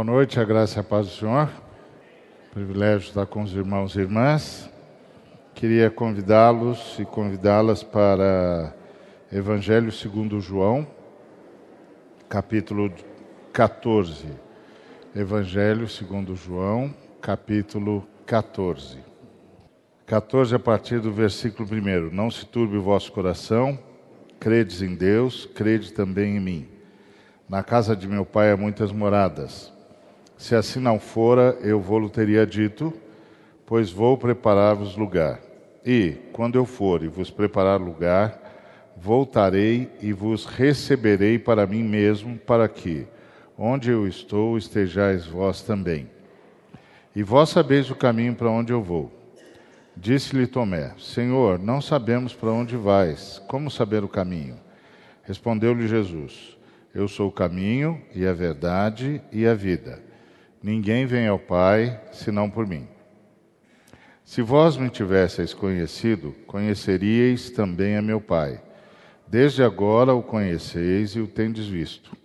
Boa noite, a graça e a paz do Senhor. Privilégio estar com os irmãos e irmãs. Queria convidá-los e convidá-las para Evangelho segundo João, capítulo 14. Evangelho segundo João, capítulo 14. 14 a partir do versículo 1. Não se turbe o vosso coração, credes em Deus, crede também em mim. Na casa de meu pai há muitas moradas. Se assim não fora, eu vou-lo teria dito, pois vou preparar-vos lugar. E, quando eu for e vos preparar lugar, voltarei e vos receberei para mim mesmo, para que, onde eu estou, estejais vós também. E vós sabeis o caminho para onde eu vou. Disse-lhe Tomé: Senhor, não sabemos para onde vais, como saber o caminho? Respondeu-lhe Jesus: Eu sou o caminho e a verdade e a vida. Ninguém vem ao Pai senão por mim. Se vós me tivesseis conhecido, conheceríeis também a meu Pai. Desde agora o conheceis e o tendes visto.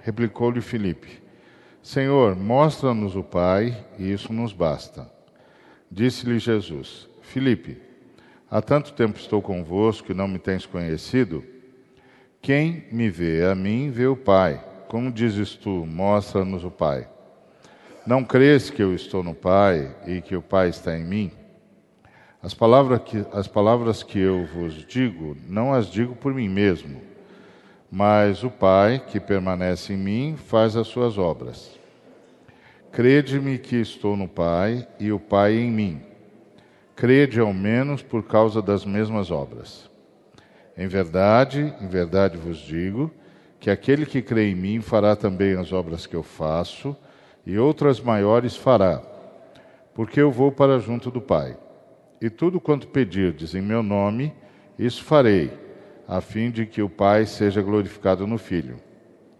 Replicou-lhe Filipe: Senhor, mostra-nos o Pai, e isso nos basta. Disse-lhe Jesus: Filipe, há tanto tempo estou convosco e não me tens conhecido? Quem me vê a mim, vê o Pai. Como dizes tu, mostra-nos o Pai. Não crês que eu estou no Pai e que o Pai está em mim? As palavras que, as palavras que eu vos digo, não as digo por mim mesmo, mas o Pai que permanece em mim faz as suas obras. Crede-me que estou no Pai e o Pai em mim. Crede ao menos por causa das mesmas obras. Em verdade, em verdade vos digo, que aquele que crê em mim fará também as obras que eu faço e outras maiores fará, porque eu vou para junto do Pai. E tudo quanto pedirdes em meu nome, isso farei, a fim de que o Pai seja glorificado no Filho.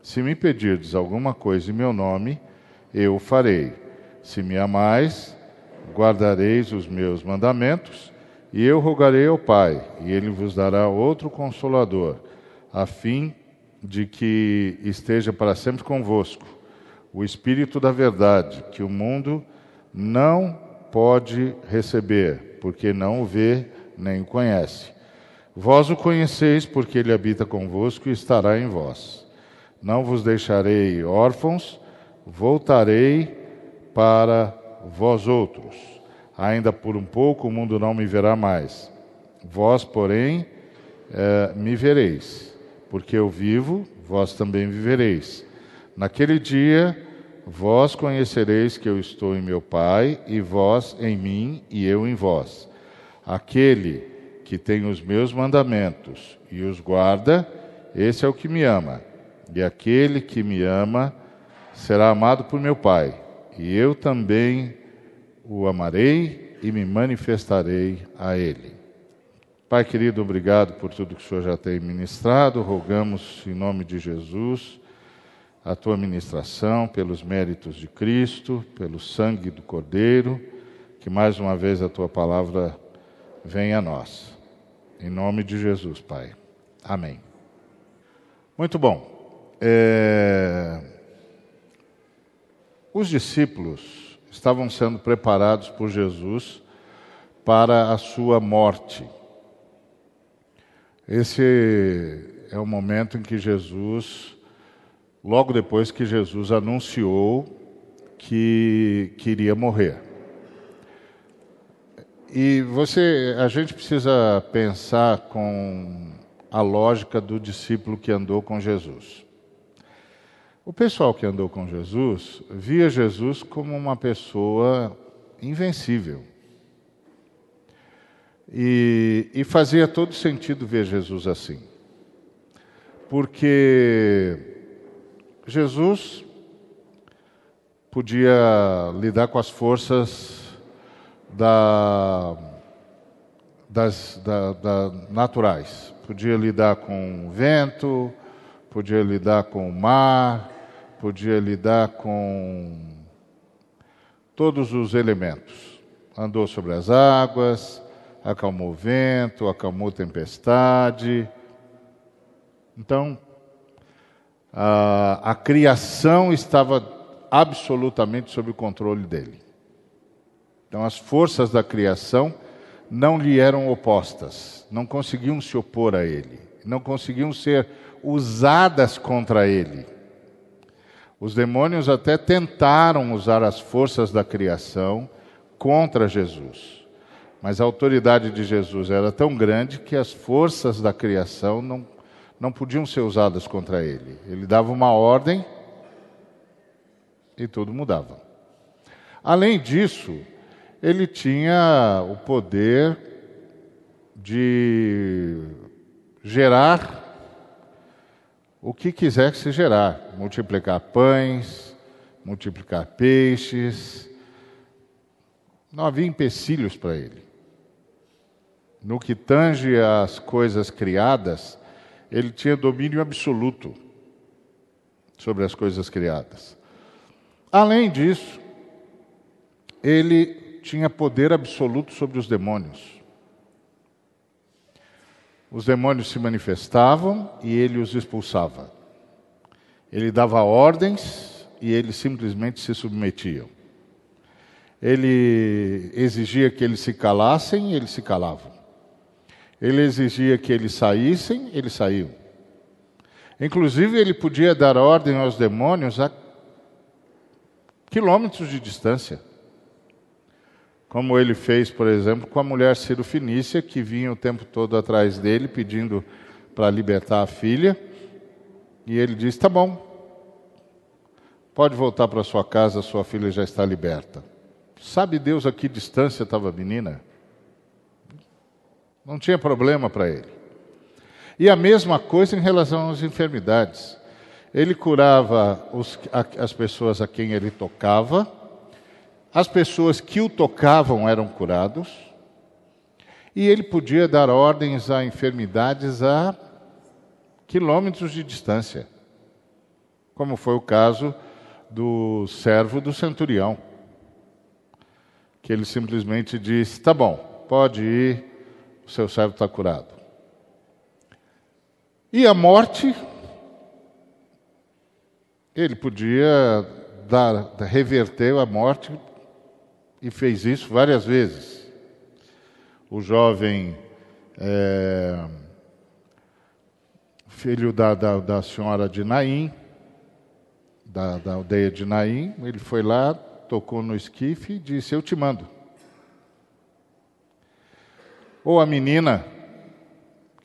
Se me pedirdes alguma coisa em meu nome, eu farei. Se me amais, guardareis os meus mandamentos, e eu rogarei ao Pai, e ele vos dará outro consolador, a fim de que esteja para sempre convosco o Espírito da Verdade, que o mundo não pode receber, porque não o vê nem o conhece. Vós o conheceis, porque ele habita convosco e estará em vós. Não vos deixarei órfãos, voltarei para vós outros. Ainda por um pouco o mundo não me verá mais. Vós, porém, eh, me vereis, porque eu vivo, vós também vivereis. Naquele dia Vós conhecereis que eu estou em meu Pai, e vós em mim, e eu em vós. Aquele que tem os meus mandamentos e os guarda, esse é o que me ama. E aquele que me ama será amado por meu Pai, e eu também o amarei e me manifestarei a ele. Pai querido, obrigado por tudo que o Senhor já tem ministrado. Rogamos em nome de Jesus a tua ministração, pelos méritos de Cristo, pelo sangue do Cordeiro, que mais uma vez a tua palavra venha a nós. Em nome de Jesus, Pai. Amém. Muito bom. É... Os discípulos estavam sendo preparados por Jesus para a sua morte. Esse é o momento em que Jesus logo depois que Jesus anunciou que queria morrer. E você, a gente precisa pensar com a lógica do discípulo que andou com Jesus. O pessoal que andou com Jesus via Jesus como uma pessoa invencível. E, e fazia todo sentido ver Jesus assim. Porque Jesus podia lidar com as forças da, das da, da, naturais. Podia lidar com o vento, podia lidar com o mar, podia lidar com todos os elementos. Andou sobre as águas, acalmou o vento, acalmou tempestade. Então, a, a criação estava absolutamente sob o controle dele. Então, as forças da criação não lhe eram opostas, não conseguiam se opor a ele, não conseguiam ser usadas contra ele. Os demônios até tentaram usar as forças da criação contra Jesus. Mas a autoridade de Jesus era tão grande que as forças da criação não, não podiam ser usadas contra ele. Ele dava uma ordem e tudo mudava. Além disso, ele tinha o poder de gerar o que quiser que se gerar, multiplicar pães, multiplicar peixes. Não havia empecilhos para ele. No que tange às coisas criadas, ele tinha domínio absoluto sobre as coisas criadas. Além disso, ele tinha poder absoluto sobre os demônios. Os demônios se manifestavam e ele os expulsava. Ele dava ordens e eles simplesmente se submetiam. Ele exigia que eles se calassem e eles se calavam. Ele exigia que eles saíssem, eles saíam. Inclusive, ele podia dar ordem aos demônios a quilômetros de distância. Como ele fez, por exemplo, com a mulher Ciro-Finícia, que vinha o tempo todo atrás dele pedindo para libertar a filha. E ele disse: Tá bom, pode voltar para sua casa, sua filha já está liberta. Sabe Deus a que distância estava a menina? Não tinha problema para ele. E a mesma coisa em relação às enfermidades. Ele curava os, as pessoas a quem ele tocava, as pessoas que o tocavam eram curados, e ele podia dar ordens a enfermidades a quilômetros de distância, como foi o caso do servo do centurião, que ele simplesmente disse: Tá bom, pode ir, o seu servo está curado. E a morte, ele podia dar, reverter a morte e fez isso várias vezes. O jovem é, filho da, da, da, senhora de Naim, da, da aldeia de Naim, ele foi lá, tocou no esquife e disse: Eu te mando. Ou a menina,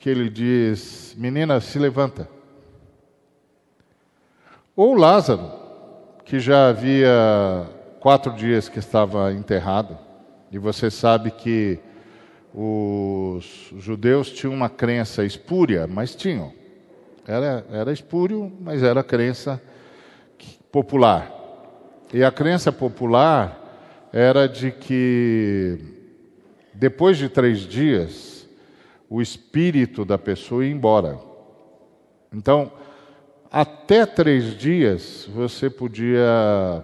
que ele diz: Menina, se levanta. Ou Lázaro, que já havia quatro dias que estava enterrado, e você sabe que os judeus tinham uma crença espúria, mas tinham. Era, era espúrio, mas era crença popular. E a crença popular era de que depois de três dias o espírito da pessoa ia embora. Então, até três dias você podia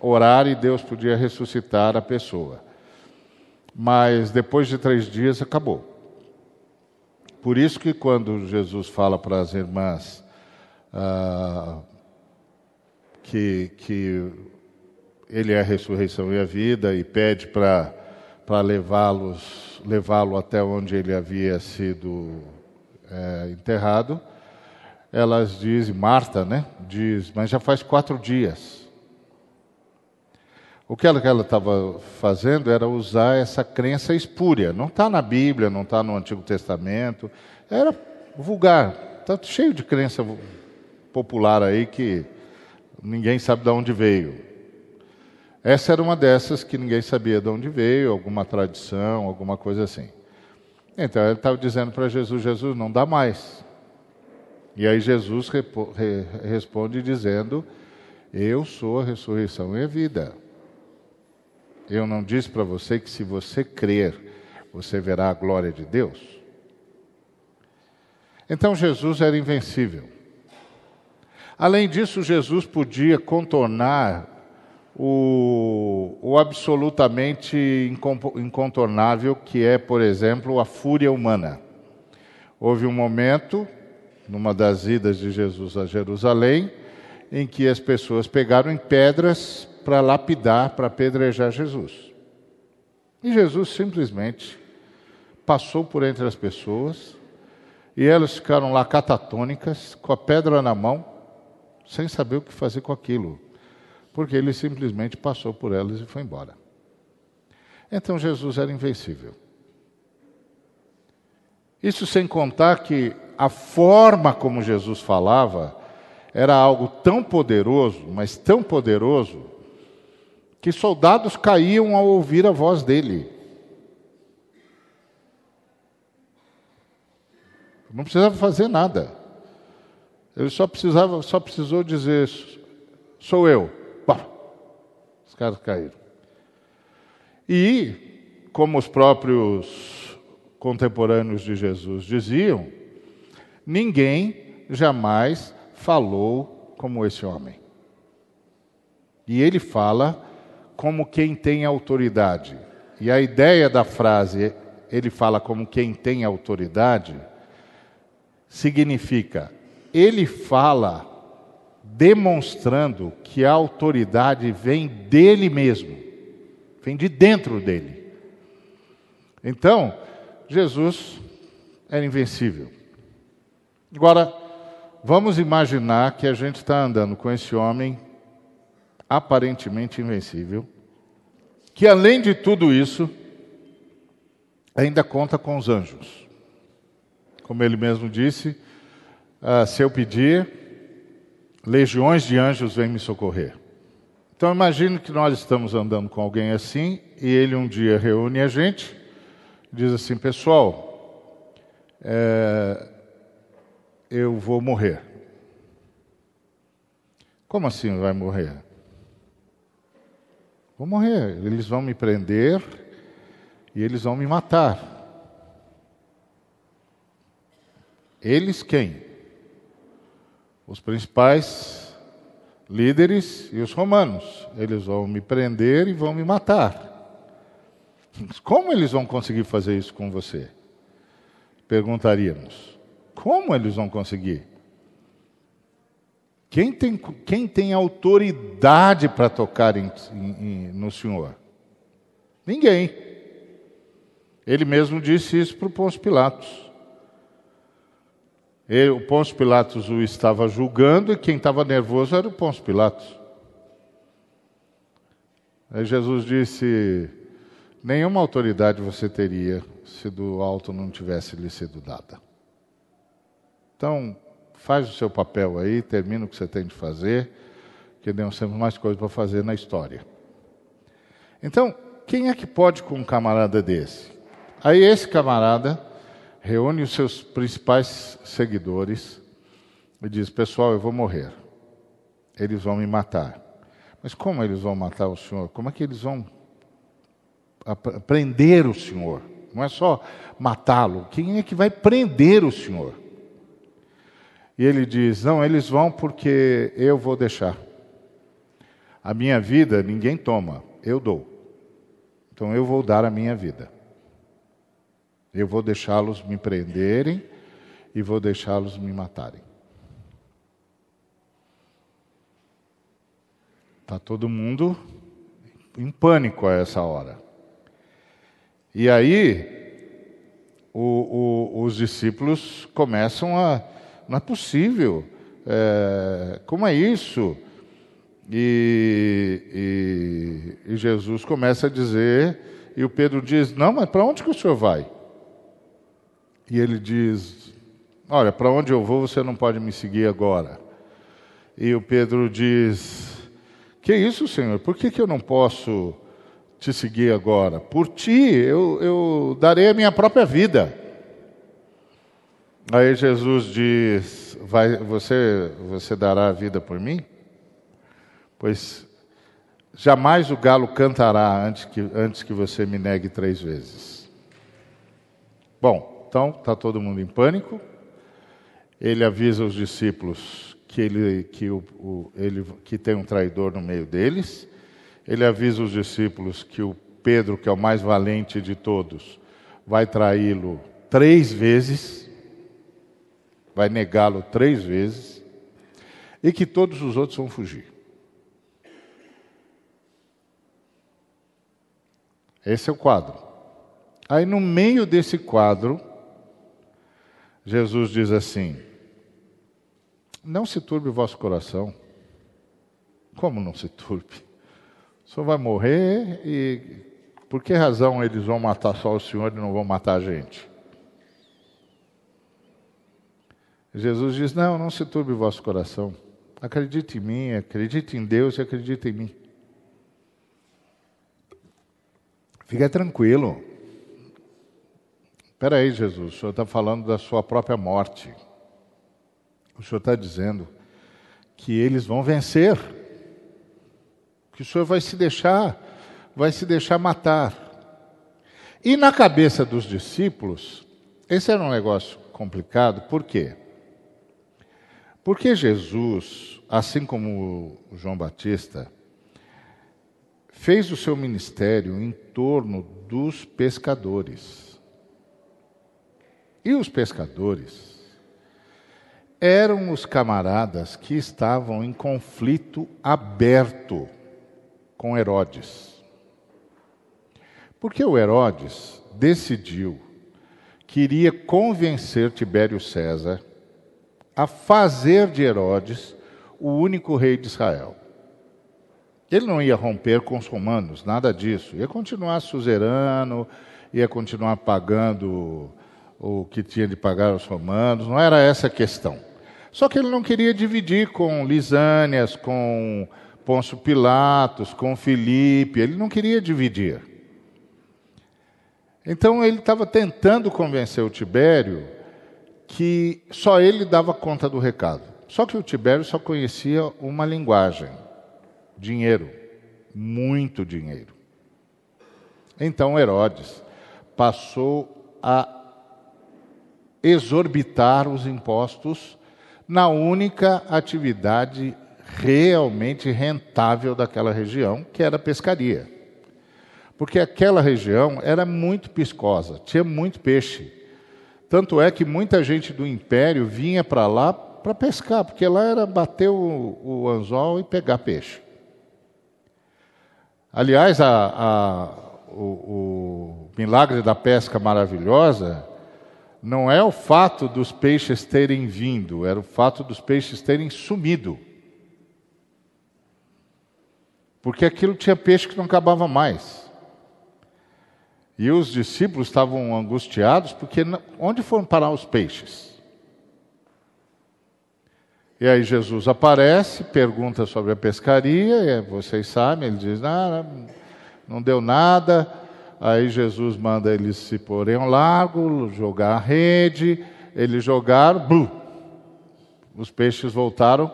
orar e Deus podia ressuscitar a pessoa. Mas depois de três dias acabou. Por isso que quando Jesus fala para as irmãs ah, que, que Ele é a ressurreição e a vida e pede para para levá-los levá-lo até onde ele havia sido é, enterrado, elas dizem, Marta, né? Diz, mas já faz quatro dias. O que ela estava fazendo era usar essa crença espúria. Não está na Bíblia, não está no Antigo Testamento. Era vulgar. Está cheio de crença popular aí que ninguém sabe de onde veio. Essa era uma dessas que ninguém sabia de onde veio, alguma tradição, alguma coisa assim. Então ele estava dizendo para Jesus: Jesus, não dá mais. E aí Jesus responde dizendo: Eu sou a ressurreição e a vida. Eu não disse para você que se você crer, você verá a glória de Deus? Então Jesus era invencível. Além disso, Jesus podia contornar o, o absolutamente incontornável que é, por exemplo, a fúria humana. Houve um momento, numa das idas de Jesus a Jerusalém, em que as pessoas pegaram em pedras para lapidar, para apedrejar Jesus. E Jesus simplesmente passou por entre as pessoas e elas ficaram lá catatônicas, com a pedra na mão, sem saber o que fazer com aquilo, porque ele simplesmente passou por elas e foi embora. Então Jesus era invencível. Isso sem contar que a forma como Jesus falava era algo tão poderoso, mas tão poderoso, que soldados caíam ao ouvir a voz dele. Não precisava fazer nada. Ele só precisava, só precisou dizer: "Sou eu". Caras caíram. E como os próprios contemporâneos de Jesus diziam, ninguém jamais falou como esse homem. E ele fala como quem tem autoridade. E a ideia da frase, ele fala como quem tem autoridade, significa, ele fala demonstrando que a autoridade vem dele mesmo, vem de dentro dele. Então, Jesus era invencível. Agora, vamos imaginar que a gente está andando com esse homem aparentemente invencível, que além de tudo isso, ainda conta com os anjos. Como ele mesmo disse, ah, se eu pedir, legiões de anjos vêm me socorrer. Então imagine que nós estamos andando com alguém assim e ele um dia reúne a gente, diz assim, pessoal, é, eu vou morrer. Como assim vai morrer? Vou morrer. Eles vão me prender e eles vão me matar. Eles quem? Os principais líderes e os romanos. Eles vão me prender e vão me matar. Como eles vão conseguir fazer isso com você? Perguntaríamos. Como eles vão conseguir? Quem tem, quem tem autoridade para tocar em, em, no Senhor? Ninguém. Ele mesmo disse isso para o Pôncio Pilatos. Ele, o Pôncio Pilatos o estava julgando e quem estava nervoso era o Pôncio Pilatos. Aí Jesus disse: Nenhuma autoridade você teria se do alto não tivesse lhe sido dada. Então, faz o seu papel aí, termina o que você tem de fazer, que nós temos mais coisas para fazer na história. Então, quem é que pode com um camarada desse? Aí esse camarada reúne os seus principais seguidores e diz: Pessoal, eu vou morrer. Eles vão me matar. Mas como eles vão matar o Senhor? Como é que eles vão prender o Senhor? Não é só matá-lo. Quem é que vai prender o Senhor? E ele diz: Não, eles vão porque eu vou deixar. A minha vida ninguém toma, eu dou. Então eu vou dar a minha vida. Eu vou deixá-los me prenderem e vou deixá-los me matarem. Está todo mundo em pânico a essa hora. E aí, o, o, os discípulos começam a não é possível. É, como é isso? E, e, e, Jesus começa a dizer, e o Pedro diz: Não, mas para onde que o senhor vai? E ele diz: Olha, para onde eu vou você não pode me seguir agora. E o Pedro diz: Que isso, Senhor? Por que, que eu não posso te seguir agora? Por ti eu, eu darei a minha própria vida. Aí Jesus diz: Vai, você, você dará a vida por mim? Pois jamais o galo cantará antes que, antes que você me negue três vezes. Bom, então está todo mundo em pânico. Ele avisa os discípulos que, ele, que, o, o, ele, que tem um traidor no meio deles. Ele avisa os discípulos que o Pedro, que é o mais valente de todos, vai traí-lo três vezes vai negá-lo três vezes. e que todos os outros vão fugir. Esse é o quadro. Aí, no meio desse quadro, Jesus diz assim: Não se turbe o vosso coração. Como não se turbe? O senhor vai morrer e por que razão eles vão matar só o senhor e não vão matar a gente? Jesus diz: Não, não se turbe o vosso coração. Acredite em mim, acredite em Deus e acredite em mim. Fica tranquilo. Espera aí, Jesus, o Senhor está falando da sua própria morte. O Senhor está dizendo que eles vão vencer, que o Senhor vai se deixar, vai se deixar matar. E na cabeça dos discípulos, esse era um negócio complicado, por quê? Porque Jesus, assim como João Batista, fez o seu ministério em torno dos pescadores. E os pescadores eram os camaradas que estavam em conflito aberto com Herodes. Porque o Herodes decidiu que iria convencer Tibério César a fazer de Herodes o único rei de Israel. Ele não ia romper com os romanos, nada disso. Ia continuar suzerano, ia continuar pagando o que tinha de pagar aos romanos, não era essa a questão. Só que ele não queria dividir com Lisânias, com Pôncio Pilatos, com Filipe, ele não queria dividir. Então ele estava tentando convencer o Tibério que só ele dava conta do recado. Só que o Tibério só conhecia uma linguagem dinheiro, muito dinheiro. Então Herodes passou a exorbitar os impostos na única atividade realmente rentável daquela região, que era a pescaria. Porque aquela região era muito piscosa, tinha muito peixe. Tanto é que muita gente do império vinha para lá para pescar, porque lá era bater o, o anzol e pegar peixe. Aliás, a, a, o, o milagre da pesca maravilhosa não é o fato dos peixes terem vindo, era o fato dos peixes terem sumido. Porque aquilo tinha peixe que não acabava mais. E os discípulos estavam angustiados porque onde foram parar os peixes? E aí Jesus aparece, pergunta sobre a pescaria, vocês sabem, ele diz, não, não deu nada. Aí Jesus manda eles se porem ao largo, jogar a rede, eles jogaram, blu, os peixes voltaram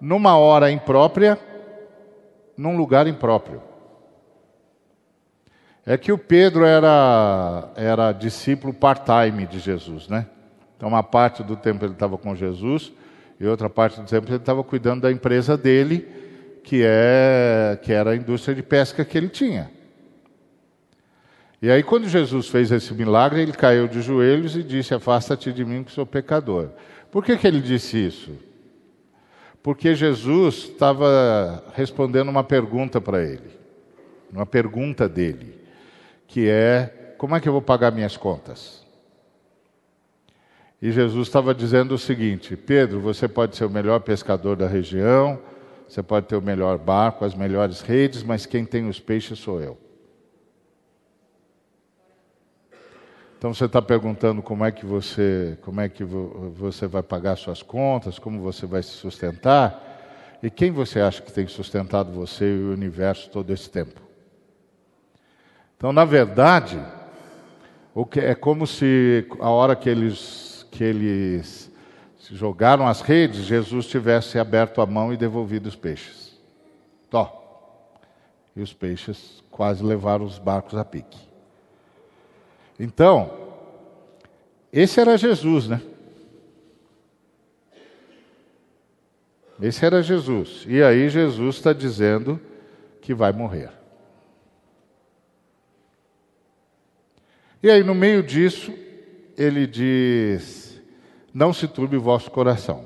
numa hora imprópria, num lugar impróprio. É que o Pedro era, era discípulo part-time de Jesus, né? Então, uma parte do tempo ele estava com Jesus, e outra parte do tempo ele estava cuidando da empresa dele, que, é, que era a indústria de pesca que ele tinha. E aí, quando Jesus fez esse milagre, ele caiu de joelhos e disse: Afasta-te de mim, que sou pecador. Por que, que ele disse isso? Porque Jesus estava respondendo uma pergunta para ele, uma pergunta dele, que é: Como é que eu vou pagar minhas contas? E Jesus estava dizendo o seguinte: Pedro, você pode ser o melhor pescador da região, você pode ter o melhor barco, as melhores redes, mas quem tem os peixes sou eu. Então você está perguntando como é que você, como é que você vai pagar suas contas, como você vai se sustentar, e quem você acha que tem sustentado você e o universo todo esse tempo? Então, na verdade, o que é como se a hora que eles que eles jogaram as redes, Jesus tivesse aberto a mão e devolvido os peixes. Tó. E os peixes quase levaram os barcos a pique. Então, esse era Jesus, né? Esse era Jesus. E aí Jesus está dizendo que vai morrer. E aí, no meio disso, ele diz: Não se turbe o vosso coração.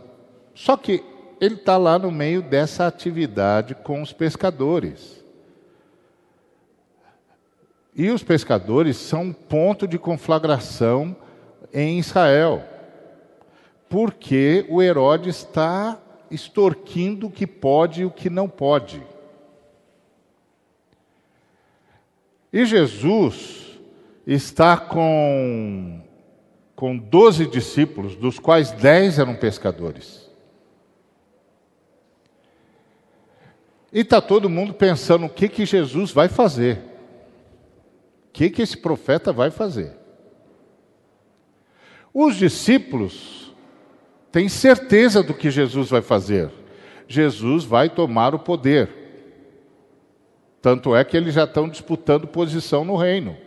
Só que ele está lá no meio dessa atividade com os pescadores. E os pescadores são um ponto de conflagração em Israel, porque o Herodes está extorquindo o que pode e o que não pode. E Jesus está com, com 12 discípulos, dos quais 10 eram pescadores. E está todo mundo pensando o que, que Jesus vai fazer. Que, que esse profeta vai fazer. Os discípulos têm certeza do que Jesus vai fazer. Jesus vai tomar o poder. Tanto é que eles já estão disputando posição no reino.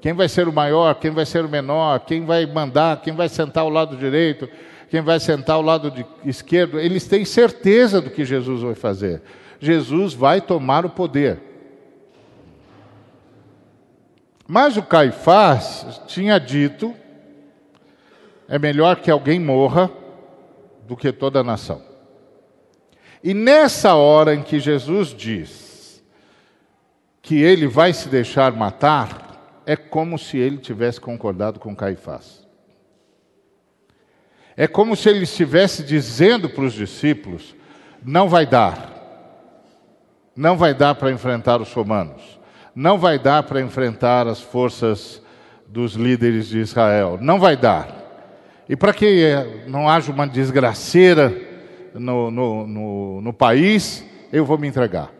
Quem vai ser o maior, quem vai ser o menor, quem vai mandar, quem vai sentar ao lado direito, quem vai sentar ao lado esquerdo, eles têm certeza do que Jesus vai fazer. Jesus vai tomar o poder. Mas o Caifás tinha dito: é melhor que alguém morra do que toda a nação. E nessa hora em que Jesus diz que ele vai se deixar matar, é como se ele tivesse concordado com Caifás. É como se ele estivesse dizendo para os discípulos: não vai dar. Não vai dar para enfrentar os romanos. Não vai dar para enfrentar as forças dos líderes de Israel. Não vai dar. E para que não haja uma desgraceira no, no, no, no país, eu vou me entregar.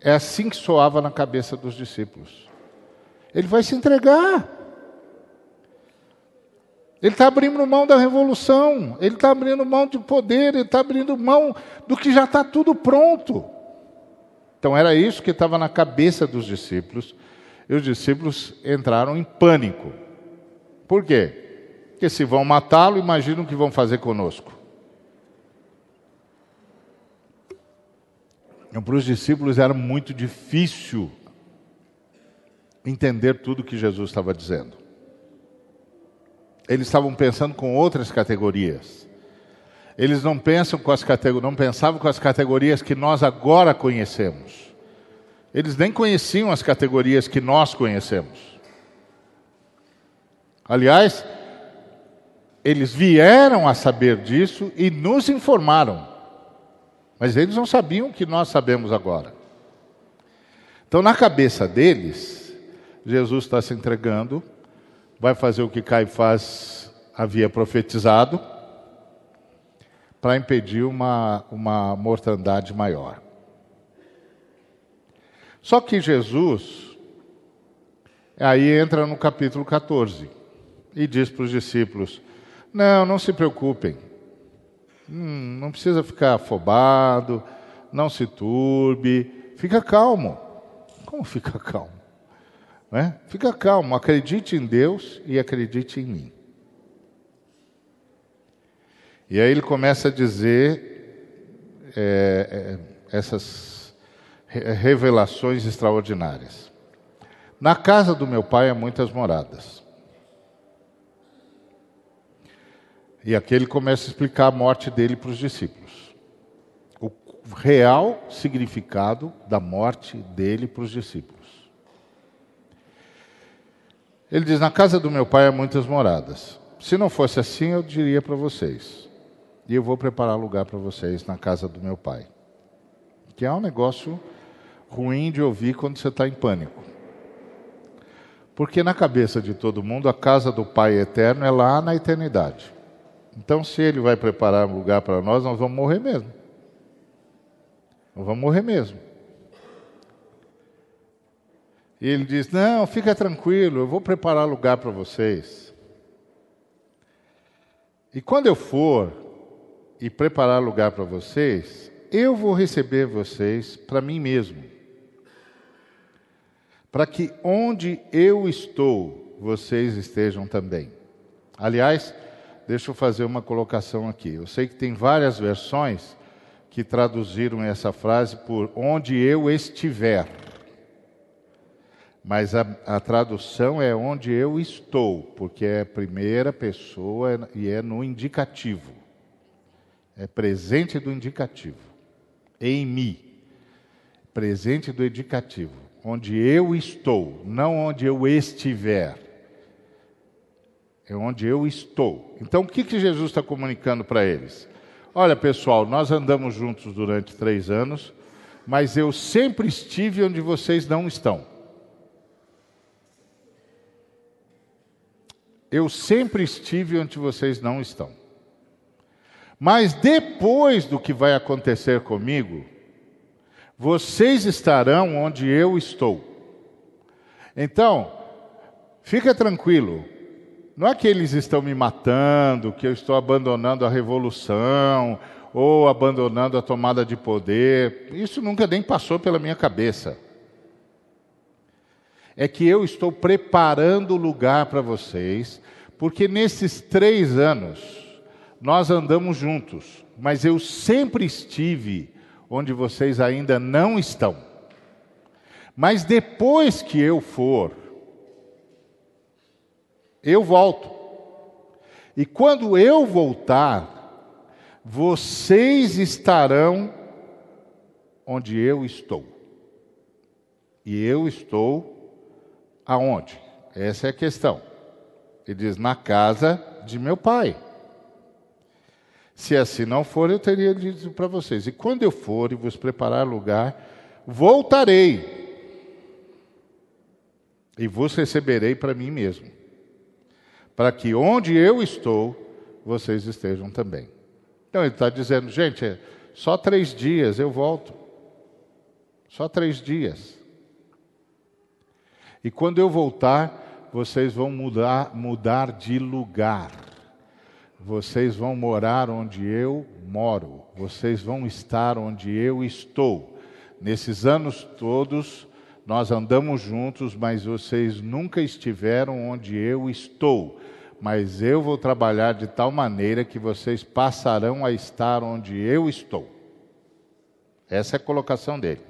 É assim que soava na cabeça dos discípulos. Ele vai se entregar. Ele está abrindo mão da revolução, ele está abrindo mão de poder, ele está abrindo mão do que já está tudo pronto. Então era isso que estava na cabeça dos discípulos, e os discípulos entraram em pânico. Por quê? Porque se vão matá-lo, imaginam o que vão fazer conosco. Então, para os discípulos era muito difícil entender tudo que Jesus estava dizendo. Eles estavam pensando com outras categorias. Eles não pensam com as categorias, não pensavam com as categorias que nós agora conhecemos. Eles nem conheciam as categorias que nós conhecemos. Aliás, eles vieram a saber disso e nos informaram. Mas eles não sabiam o que nós sabemos agora. Então, na cabeça deles, Jesus está se entregando, vai fazer o que Caifás havia profetizado para impedir uma, uma mortandade maior. Só que Jesus, aí entra no capítulo 14 e diz para os discípulos: Não, não se preocupem, hum, não precisa ficar afobado, não se turbe, fica calmo. Como fica calmo? Né? Fica calmo, acredite em Deus e acredite em mim. E aí ele começa a dizer é, é, essas revelações extraordinárias. Na casa do meu pai há muitas moradas. E aqui ele começa a explicar a morte dele para os discípulos. O real significado da morte dele para os discípulos. Ele diz: Na casa do meu pai há muitas moradas. Se não fosse assim, eu diria para vocês e eu vou preparar lugar para vocês na casa do meu pai. Que é um negócio ruim de ouvir quando você está em pânico. Porque na cabeça de todo mundo, a casa do Pai eterno é lá na eternidade. Então, se ele vai preparar um lugar para nós, nós vamos morrer mesmo. Nós vamos morrer mesmo. E ele diz: Não, fica tranquilo, eu vou preparar lugar para vocês. E quando eu for, e preparar lugar para vocês, eu vou receber vocês para mim mesmo. Para que onde eu estou, vocês estejam também. Aliás, deixa eu fazer uma colocação aqui. Eu sei que tem várias versões que traduziram essa frase por onde eu estiver. Mas a, a, tradução é onde eu estou, porque é primeira pessoa e é no indicativo. É presente do indicativo. Em mim. Presente do indicativo. Onde eu estou, não onde eu estiver. É onde eu estou. Então, o que, que Jesus está comunicando para eles? Olha, pessoal, nós andamos juntos durante três anos, mas eu sempre estive onde vocês não estão. Eu sempre estive onde vocês não estão. Mas depois do que vai acontecer comigo, vocês estarão onde eu estou. Então, fica tranquilo. Não é que eles estão me matando, que eu estou abandonando a revolução ou abandonando a tomada de poder. Isso nunca nem passou pela minha cabeça. É que eu estou preparando o lugar para vocês, porque nesses três anos nós andamos juntos, mas eu sempre estive onde vocês ainda não estão. Mas depois que eu for, eu volto. E quando eu voltar, vocês estarão onde eu estou. E eu estou aonde? Essa é a questão. Ele diz: na casa de meu pai. Se assim não for, eu teria dito para vocês: e quando eu for e vos preparar lugar, voltarei e vos receberei para mim mesmo, para que onde eu estou, vocês estejam também. Então ele está dizendo, gente, é só três dias eu volto. Só três dias. E quando eu voltar, vocês vão mudar, mudar de lugar. Vocês vão morar onde eu moro, vocês vão estar onde eu estou. Nesses anos todos, nós andamos juntos, mas vocês nunca estiveram onde eu estou. Mas eu vou trabalhar de tal maneira que vocês passarão a estar onde eu estou. Essa é a colocação dele.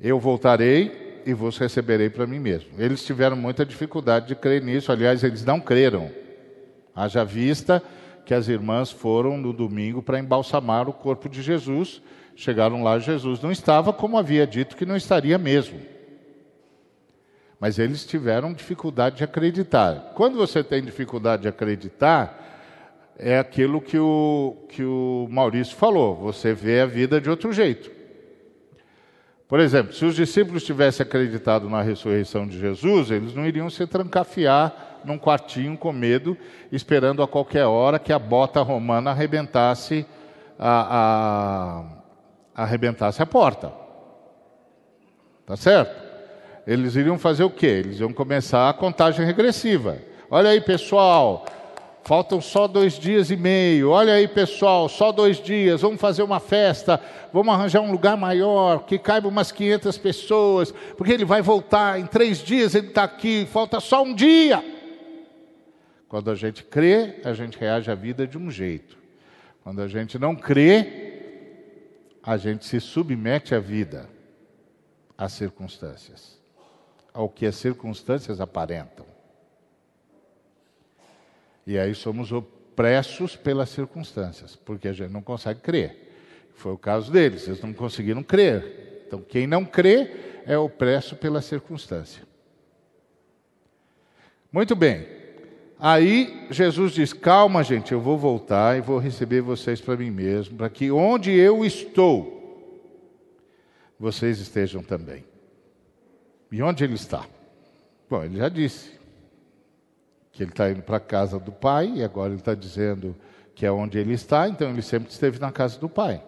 Eu voltarei e vos receberei para mim mesmo. Eles tiveram muita dificuldade de crer nisso, aliás, eles não creram. Haja vista que as irmãs foram no domingo para embalsamar o corpo de Jesus. Chegaram lá, Jesus não estava, como havia dito que não estaria mesmo. Mas eles tiveram dificuldade de acreditar. Quando você tem dificuldade de acreditar, é aquilo que o, que o Maurício falou: você vê a vida de outro jeito. Por exemplo, se os discípulos tivessem acreditado na ressurreição de Jesus, eles não iriam se trancafiar num quartinho com medo, esperando a qualquer hora que a bota romana arrebentasse a, a, arrebentasse a porta. Tá certo? Eles iriam fazer o quê? Eles iam começar a contagem regressiva. Olha aí, pessoal, Faltam só dois dias e meio. Olha aí, pessoal, só dois dias. Vamos fazer uma festa. Vamos arranjar um lugar maior, que caiba umas 500 pessoas, porque ele vai voltar. Em três dias ele está aqui. Falta só um dia. Quando a gente crê, a gente reage à vida de um jeito. Quando a gente não crê, a gente se submete à vida, às circunstâncias, ao que as circunstâncias aparentam. E aí somos opressos pelas circunstâncias, porque a gente não consegue crer. Foi o caso deles, eles não conseguiram crer. Então, quem não crê é opresso pela circunstância. Muito bem. Aí Jesus diz: Calma, gente, eu vou voltar e vou receber vocês para mim mesmo, para que onde eu estou, vocês estejam também. E onde ele está? Bom, ele já disse que ele está indo para a casa do pai, e agora ele está dizendo que é onde ele está, então ele sempre esteve na casa do pai.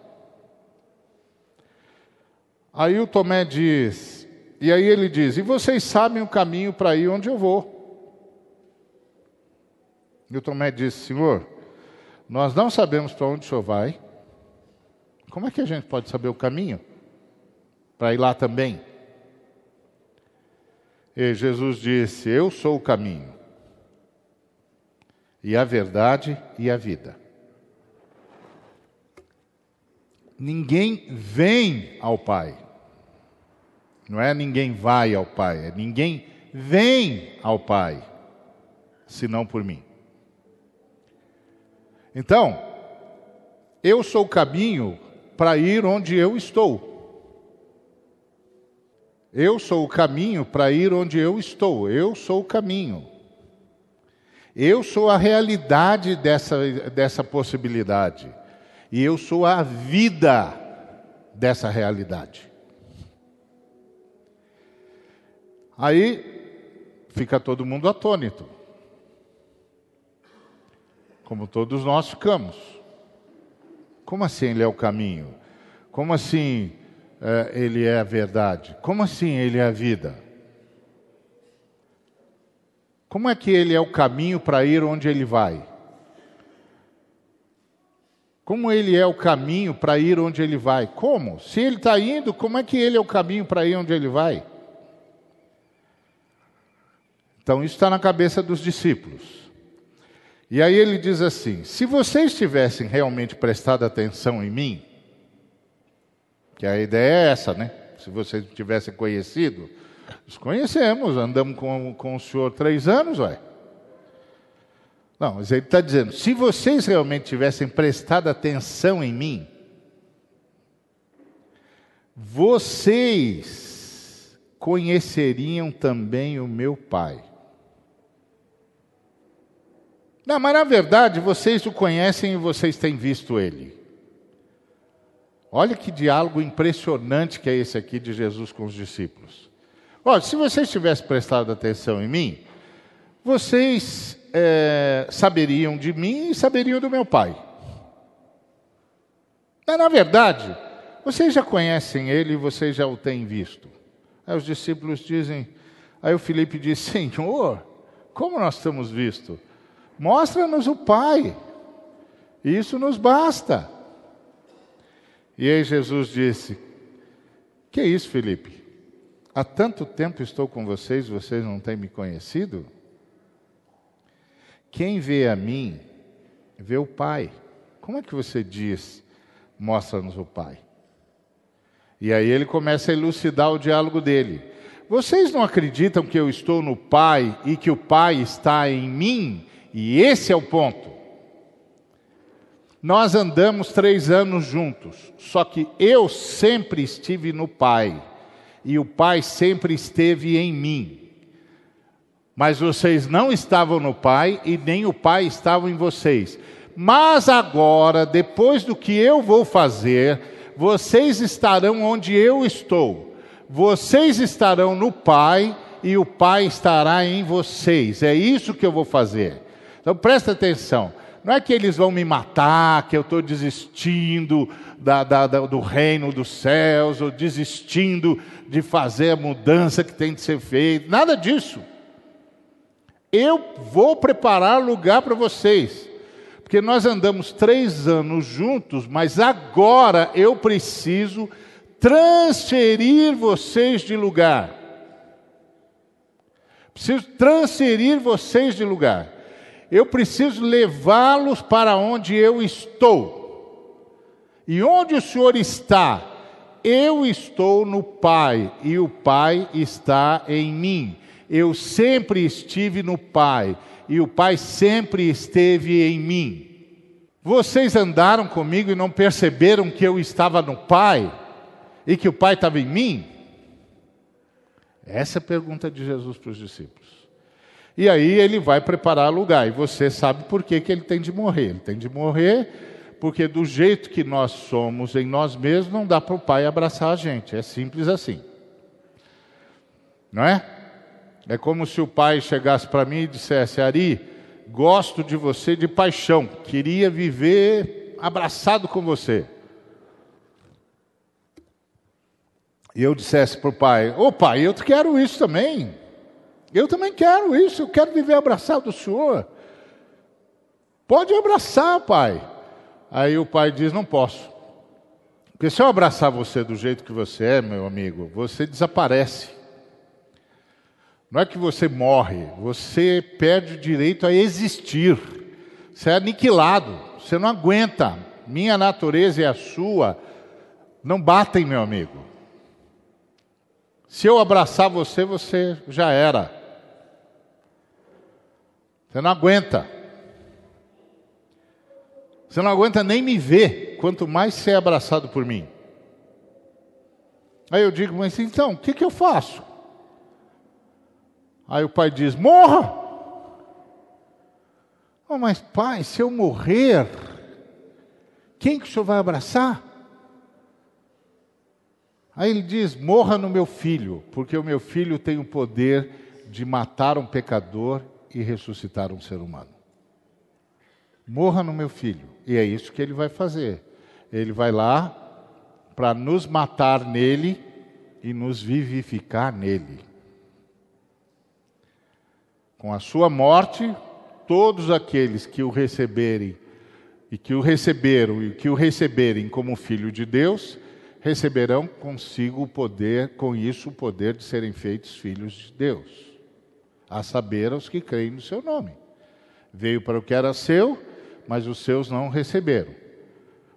Aí o Tomé diz, e aí ele diz: E vocês sabem o caminho para ir onde eu vou? E o Tomé disse: Senhor, nós não sabemos para onde o senhor vai. Como é que a gente pode saber o caminho para ir lá também? E Jesus disse: Eu sou o caminho, e a verdade e a vida. Ninguém vem ao Pai. Não é ninguém vai ao Pai, é ninguém vem ao Pai, senão por mim. Então, Eu sou o caminho para ir onde eu estou. Eu sou o caminho para ir onde eu estou. Eu sou o caminho. Eu sou a realidade dessa, dessa possibilidade. E eu sou a vida dessa realidade. Aí fica todo mundo atônito. Como todos nós ficamos. Como assim ele é o caminho? Como assim é, ele é a verdade? Como assim ele é a vida? Como é que ele é o caminho para ir onde ele vai? Como ele é o caminho para ir onde ele vai? Como? Se ele está indo, como é que ele é o caminho para ir onde ele vai? Então, isso está na cabeça dos discípulos. E aí ele diz assim: se vocês tivessem realmente prestado atenção em mim, que a ideia é essa, né? Se vocês tivessem conhecido, nos conhecemos, andamos com, com o senhor três anos, ué. Não, mas ele está dizendo: se vocês realmente tivessem prestado atenção em mim, vocês conheceriam também o meu Pai. Não, mas na verdade vocês o conhecem e vocês têm visto ele. Olha que diálogo impressionante que é esse aqui de Jesus com os discípulos. Olha, se vocês tivessem prestado atenção em mim, vocês é, saberiam de mim e saberiam do meu Pai. Mas, na verdade, vocês já conhecem ele e vocês já o têm visto. Aí os discípulos dizem, aí o Felipe diz, Senhor, como nós temos visto? Mostra-nos o Pai. Isso nos basta. E aí Jesus disse: Que é isso, Felipe? Há tanto tempo estou com vocês, vocês não têm me conhecido? Quem vê a mim, vê o Pai. Como é que você diz, mostra-nos o Pai? E aí ele começa a elucidar o diálogo dele. Vocês não acreditam que eu estou no Pai e que o Pai está em mim? E esse é o ponto. Nós andamos três anos juntos, só que eu sempre estive no Pai, e o Pai sempre esteve em mim. Mas vocês não estavam no Pai, e nem o Pai estava em vocês. Mas agora, depois do que eu vou fazer, vocês estarão onde eu estou. Vocês estarão no Pai, e o Pai estará em vocês. É isso que eu vou fazer. Então presta atenção. Não é que eles vão me matar, que eu estou desistindo da, da, da, do reino dos céus, ou desistindo de fazer a mudança que tem de ser feita. Nada disso. Eu vou preparar lugar para vocês. Porque nós andamos três anos juntos, mas agora eu preciso transferir vocês de lugar. Preciso transferir vocês de lugar eu preciso levá-los para onde eu estou. E onde o Senhor está? Eu estou no Pai e o Pai está em mim. Eu sempre estive no Pai e o Pai sempre esteve em mim. Vocês andaram comigo e não perceberam que eu estava no Pai e que o Pai estava em mim? Essa é a pergunta de Jesus para os discípulos. E aí ele vai preparar lugar. E você sabe por que, que ele tem de morrer. Ele tem de morrer porque do jeito que nós somos em nós mesmos, não dá para o pai abraçar a gente. É simples assim. Não é? É como se o pai chegasse para mim e dissesse: Ari, gosto de você de paixão, queria viver abraçado com você. E eu dissesse para o pai: Ô pai, eu quero isso também. Eu também quero isso, eu quero viver abraçado do Senhor. Pode abraçar, pai. Aí o pai diz: Não posso. Porque se eu abraçar você do jeito que você é, meu amigo, você desaparece. Não é que você morre, você perde o direito a existir. Você é aniquilado, você não aguenta. Minha natureza e a sua não batem, meu amigo. Se eu abraçar você, você já era. Você não aguenta. Você não aguenta nem me ver quanto mais ser abraçado por mim. Aí eu digo, mas então, o que, que eu faço? Aí o pai diz: morra! Oh, mas pai, se eu morrer, quem que o senhor vai abraçar? Aí ele diz: morra no meu filho, porque o meu filho tem o poder de matar um pecador e ressuscitar um ser humano. Morra no meu filho. E é isso que ele vai fazer. Ele vai lá para nos matar nele e nos vivificar nele. Com a sua morte, todos aqueles que o receberem e que o receberam e que o receberem como filho de Deus, receberão consigo o poder, com isso o poder de serem feitos filhos de Deus, a saber os que creem no seu nome. Veio para o que era seu, mas os seus não receberam.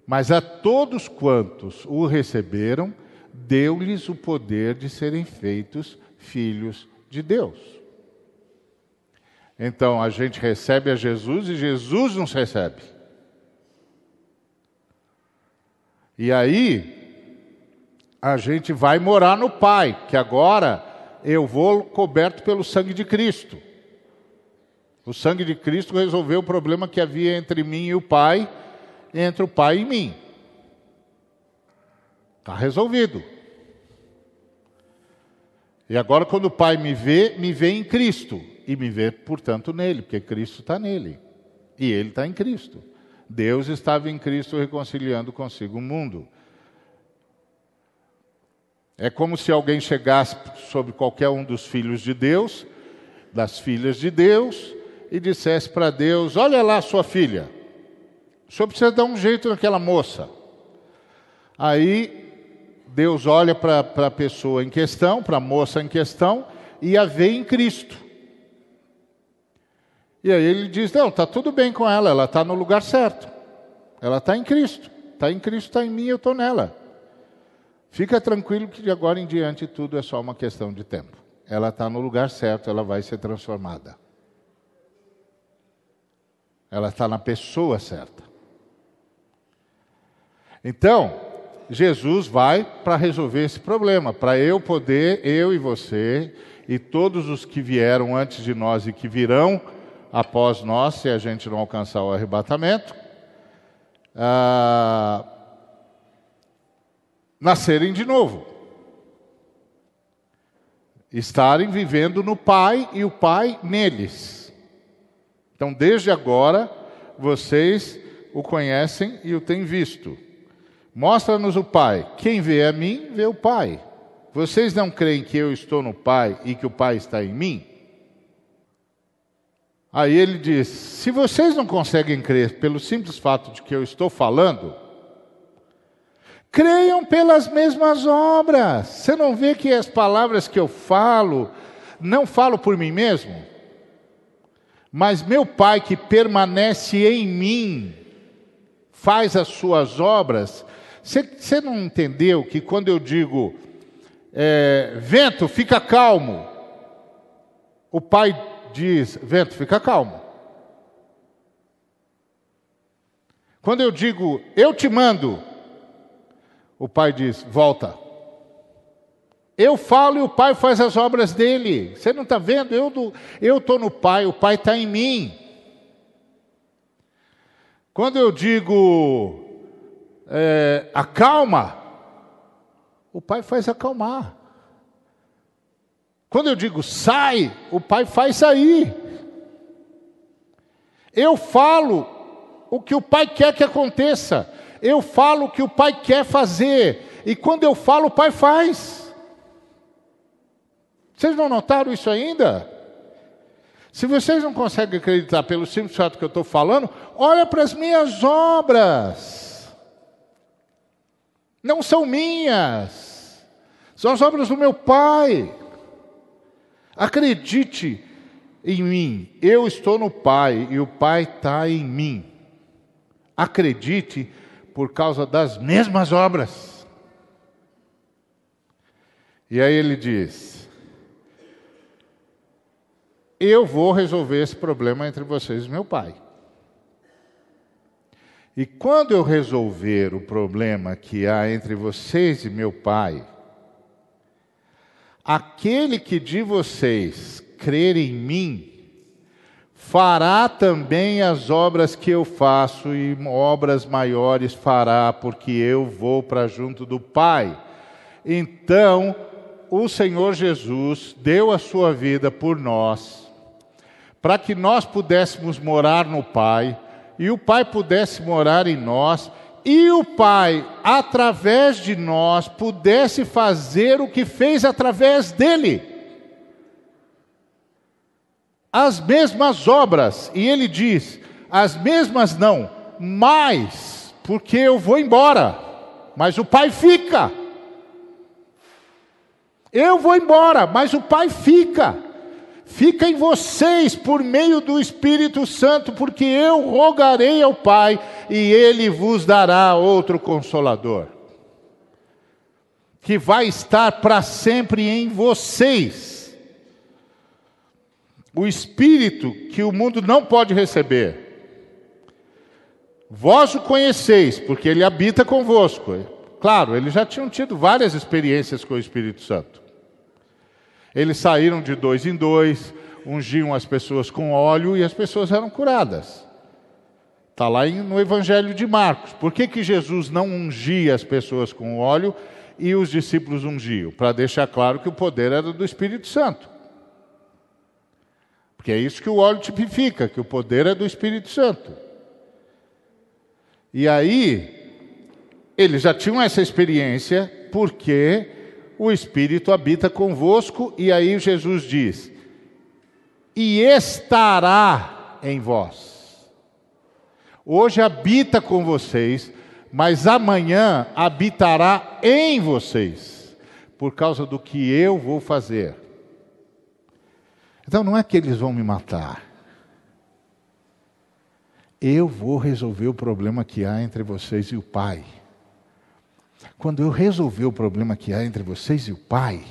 Mas a todos quantos o receberam, deu-lhes o poder de serem feitos filhos de Deus. Então a gente recebe a Jesus e Jesus nos recebe. E aí a gente vai morar no Pai, que agora eu vou coberto pelo sangue de Cristo. O sangue de Cristo resolveu o problema que havia entre mim e o Pai, entre o Pai e mim. Está resolvido. E agora, quando o Pai me vê, me vê em Cristo. E me vê, portanto, nele, porque Cristo está nele. E ele está em Cristo. Deus estava em Cristo reconciliando consigo o mundo. É como se alguém chegasse sobre qualquer um dos filhos de Deus, das filhas de Deus, e dissesse para Deus: Olha lá sua filha, o senhor precisa dar um jeito naquela moça. Aí Deus olha para a pessoa em questão, para a moça em questão, e a vê em Cristo. E aí ele diz: Não, está tudo bem com ela, ela está no lugar certo. Ela está em Cristo. Está em Cristo, está em mim, eu estou nela. Fica tranquilo que de agora em diante tudo é só uma questão de tempo. Ela está no lugar certo, ela vai ser transformada. Ela está na pessoa certa. Então, Jesus vai para resolver esse problema, para eu poder, eu e você, e todos os que vieram antes de nós e que virão após nós, se a gente não alcançar o arrebatamento, ah, nascerem de novo. Estarem vivendo no Pai e o Pai neles. Então, desde agora, vocês o conhecem e o têm visto. Mostra-nos o Pai. Quem vê a mim, vê o Pai. Vocês não creem que eu estou no Pai e que o Pai está em mim? Aí ele diz: se vocês não conseguem crer pelo simples fato de que eu estou falando, creiam pelas mesmas obras. Você não vê que as palavras que eu falo, não falo por mim mesmo? Mas meu Pai que permanece em mim, faz as suas obras, você não entendeu que quando eu digo é, vento, fica calmo, o pai diz vento, fica calmo. Quando eu digo eu te mando, o pai diz volta. Eu falo e o pai faz as obras dele. Você não está vendo? Eu estou no pai, o pai está em mim. Quando eu digo é, acalma, o pai faz acalmar. Quando eu digo sai, o pai faz sair. Eu falo o que o pai quer que aconteça. Eu falo o que o pai quer fazer. E quando eu falo, o pai faz. Vocês não notaram isso ainda? Se vocês não conseguem acreditar pelo simples fato que eu estou falando, olha para as minhas obras não são minhas, são as obras do meu Pai. Acredite em mim, eu estou no Pai e o Pai está em mim. Acredite por causa das mesmas obras. E aí ele diz: Eu vou resolver esse problema entre vocês e meu Pai. E quando eu resolver o problema que há entre vocês e meu Pai, aquele que de vocês crer em mim, fará também as obras que eu faço, e obras maiores fará, porque eu vou para junto do Pai. Então, o Senhor Jesus deu a sua vida por nós, para que nós pudéssemos morar no Pai e o Pai pudesse morar em nós, e o Pai, através de nós, pudesse fazer o que fez através dele. As mesmas obras, e ele diz: as mesmas não, mais, porque eu vou embora, mas o Pai fica. Eu vou embora, mas o Pai fica fica em vocês por meio do Espírito Santo, porque eu rogarei ao Pai e ele vos dará outro consolador, que vai estar para sempre em vocês. O Espírito que o mundo não pode receber. Vós o conheceis, porque ele habita convosco. Claro, eles já tinham tido várias experiências com o Espírito Santo. Eles saíram de dois em dois, ungiam as pessoas com óleo e as pessoas eram curadas. Está lá no Evangelho de Marcos. Por que, que Jesus não ungia as pessoas com óleo e os discípulos ungiam? Para deixar claro que o poder era do Espírito Santo. Porque é isso que o óleo tipifica, que o poder é do Espírito Santo. E aí, eles já tinham essa experiência, porque o Espírito habita convosco, e aí Jesus diz: e estará em vós. Hoje habita com vocês, mas amanhã habitará em vocês, por causa do que eu vou fazer. Então não é que eles vão me matar. Eu vou resolver o problema que há entre vocês e o Pai. Quando eu resolver o problema que há entre vocês e o Pai,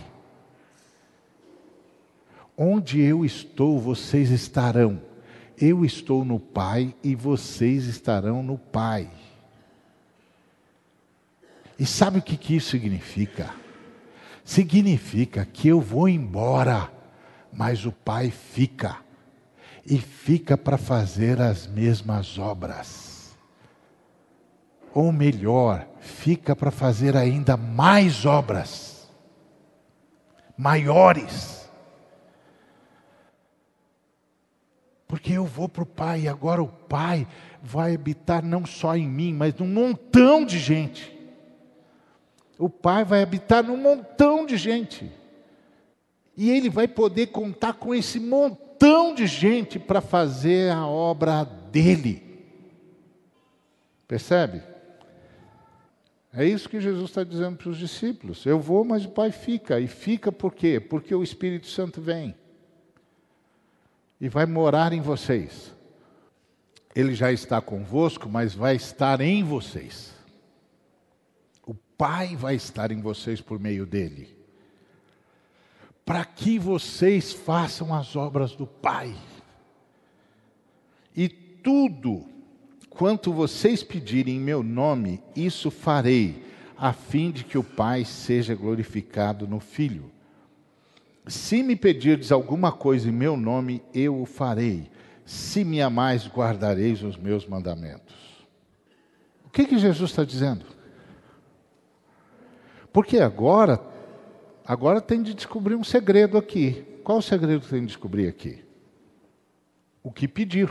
onde eu estou, vocês estarão. Eu estou no Pai e vocês estarão no Pai. E sabe o que, que isso significa? Significa que eu vou embora, mas o Pai fica. E fica para fazer as mesmas obras ou melhor, fica para fazer ainda mais obras, maiores. Porque eu vou para o Pai, e agora o Pai vai habitar não só em mim, mas num montão de gente. O Pai vai habitar num montão de gente. E Ele vai poder contar com esse montão de gente para fazer a obra dele. Percebe? É isso que Jesus está dizendo para os discípulos. Eu vou, mas o Pai fica. E fica por quê? Porque o Espírito Santo vem e vai morar em vocês. Ele já está convosco, mas vai estar em vocês. O Pai vai estar em vocês por meio dele. Para que vocês façam as obras do Pai. E tudo Quanto vocês pedirem em meu nome, isso farei, a fim de que o Pai seja glorificado no Filho. Se me pedirdes alguma coisa em meu nome, eu o farei. Se me amais, guardareis os meus mandamentos. O que, que Jesus está dizendo? Porque agora, agora tem de descobrir um segredo aqui. Qual o segredo que tem de descobrir aqui? O que pedir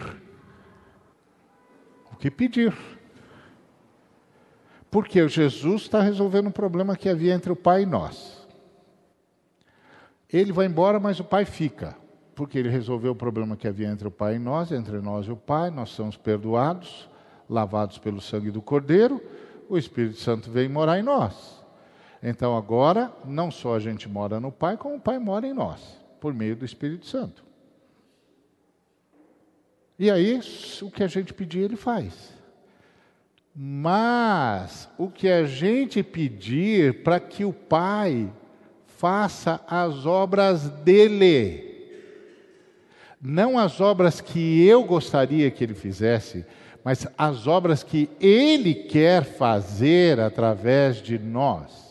que pedir. Porque Jesus está resolvendo um problema que havia entre o Pai e nós. Ele vai embora, mas o Pai fica. Porque ele resolveu o problema que havia entre o Pai e nós, entre nós e o Pai, nós somos perdoados, lavados pelo sangue do Cordeiro, o Espírito Santo vem morar em nós. Então agora, não só a gente mora no Pai, como o Pai mora em nós, por meio do Espírito Santo. E aí, o que a gente pedir, ele faz. Mas o que a gente pedir para que o Pai faça as obras dele, não as obras que eu gostaria que ele fizesse, mas as obras que Ele quer fazer através de nós.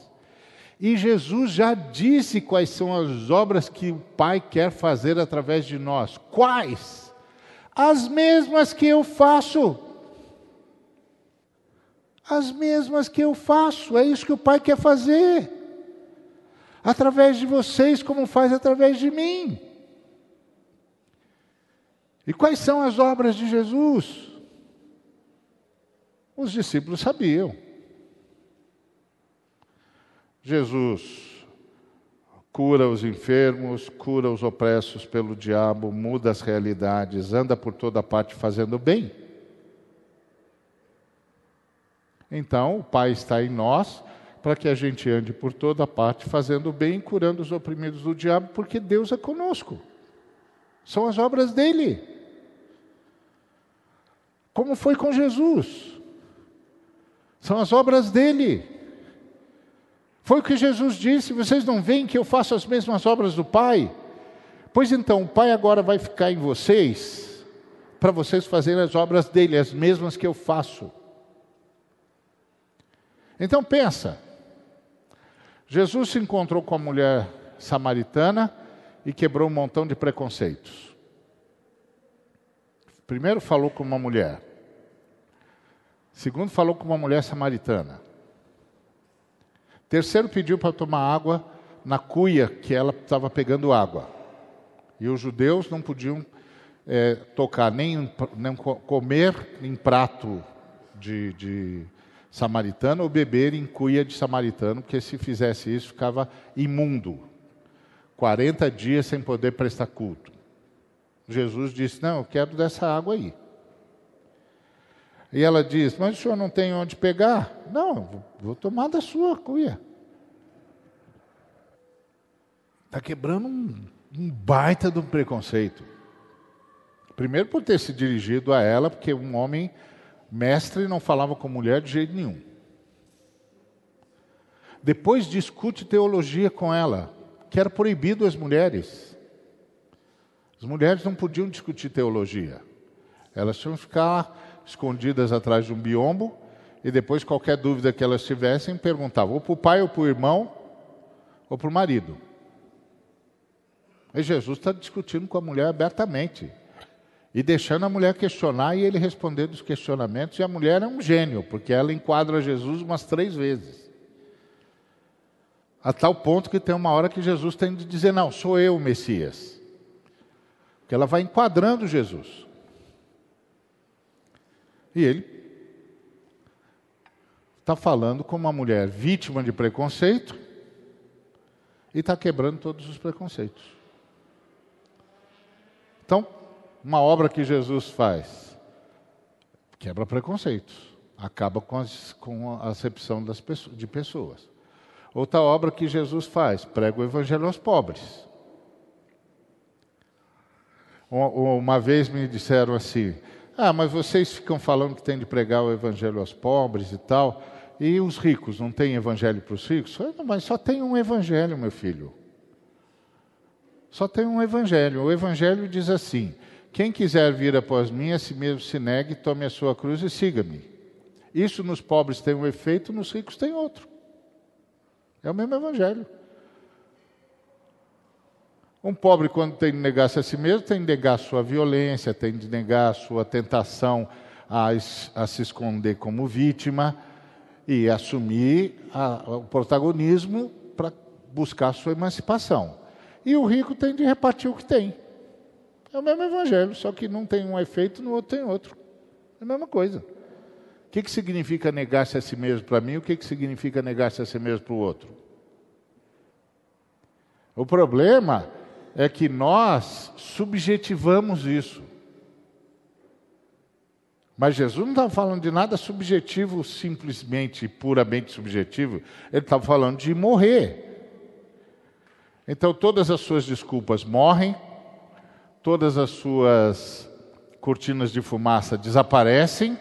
E Jesus já disse quais são as obras que o Pai quer fazer através de nós. Quais? As mesmas que eu faço. As mesmas que eu faço. É isso que o Pai quer fazer. Através de vocês, como faz através de mim. E quais são as obras de Jesus? Os discípulos sabiam. Jesus cura os enfermos, cura os opressos pelo diabo, muda as realidades, anda por toda parte fazendo bem. Então, o Pai está em nós para que a gente ande por toda parte fazendo bem, curando os oprimidos do diabo, porque Deus é conosco. São as obras dele. Como foi com Jesus? São as obras dele. Foi o que Jesus disse: vocês não veem que eu faço as mesmas obras do Pai? Pois então, o Pai agora vai ficar em vocês, para vocês fazerem as obras dele, as mesmas que eu faço. Então pensa, Jesus se encontrou com a mulher samaritana e quebrou um montão de preconceitos. Primeiro falou com uma mulher. Segundo falou com uma mulher samaritana. Terceiro pediu para tomar água na cuia que ela estava pegando água. E os judeus não podiam é, tocar nem, nem comer em prato de, de samaritano ou beber em cuia de samaritano, porque se fizesse isso ficava imundo. 40 dias sem poder prestar culto. Jesus disse: Não, eu quero dessa água aí. E ela diz: Mas o senhor não tem onde pegar? Não, vou tomar da sua cuia. Está quebrando um, um baita de um preconceito. Primeiro por ter se dirigido a ela, porque um homem mestre não falava com mulher de jeito nenhum. Depois discute teologia com ela, que era proibido às mulheres. As mulheres não podiam discutir teologia. Elas tinham que ficar escondidas atrás de um biombo e depois qualquer dúvida que elas tivessem perguntavam ou para o pai ou para o irmão ou para o marido. E Jesus está discutindo com a mulher abertamente e deixando a mulher questionar e ele respondendo os questionamentos. E a mulher é um gênio, porque ela enquadra Jesus umas três vezes. A tal ponto que tem uma hora que Jesus tem de dizer: Não, sou eu o Messias. Porque ela vai enquadrando Jesus. E ele está falando com uma mulher vítima de preconceito e está quebrando todos os preconceitos. Então, uma obra que Jesus faz quebra preconceitos, acaba com, as, com a acepção das, de pessoas. Outra obra que Jesus faz, prega o evangelho aos pobres. Uma vez me disseram assim: Ah, mas vocês ficam falando que tem de pregar o evangelho aos pobres e tal, e os ricos, não tem evangelho para os ricos? Mas só tem um evangelho, meu filho. Só tem um evangelho. O evangelho diz assim: Quem quiser vir após mim, a si mesmo se negue, tome a sua cruz e siga-me. Isso nos pobres tem um efeito, nos ricos tem outro. É o mesmo evangelho. Um pobre, quando tem de negar-se a si mesmo, tem de negar sua violência, tem de negar sua tentação a, a se esconder como vítima e assumir a, o protagonismo para buscar sua emancipação. E o rico tem de repartir o que tem. É o mesmo evangelho, só que não tem um efeito, no outro tem outro. É a mesma coisa. O que, que significa negar-se a si mesmo para mim? O que, que significa negar-se a si mesmo para o outro? O problema é que nós subjetivamos isso. Mas Jesus não estava falando de nada subjetivo, simplesmente, puramente subjetivo. Ele estava falando de morrer. Então, todas as suas desculpas morrem, todas as suas cortinas de fumaça desaparecem,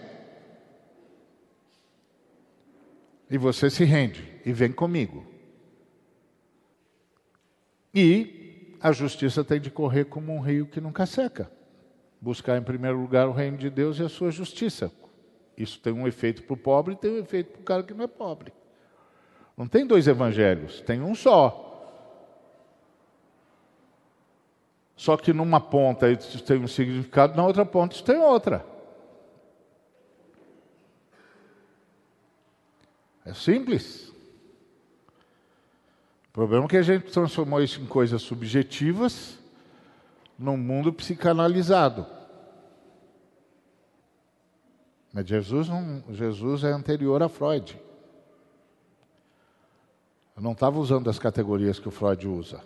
e você se rende e vem comigo. E a justiça tem de correr como um rio que nunca seca. buscar em primeiro lugar o reino de Deus e a sua justiça. Isso tem um efeito para o pobre e tem um efeito para o cara que não é pobre. Não tem dois evangelhos, tem um só. Só que numa ponta isso tem um significado, na outra ponta isso tem outra. É simples. O problema é que a gente transformou isso em coisas subjetivas num mundo psicanalizado. Mas Jesus, não, Jesus é anterior a Freud. Eu não estava usando as categorias que o Freud usa.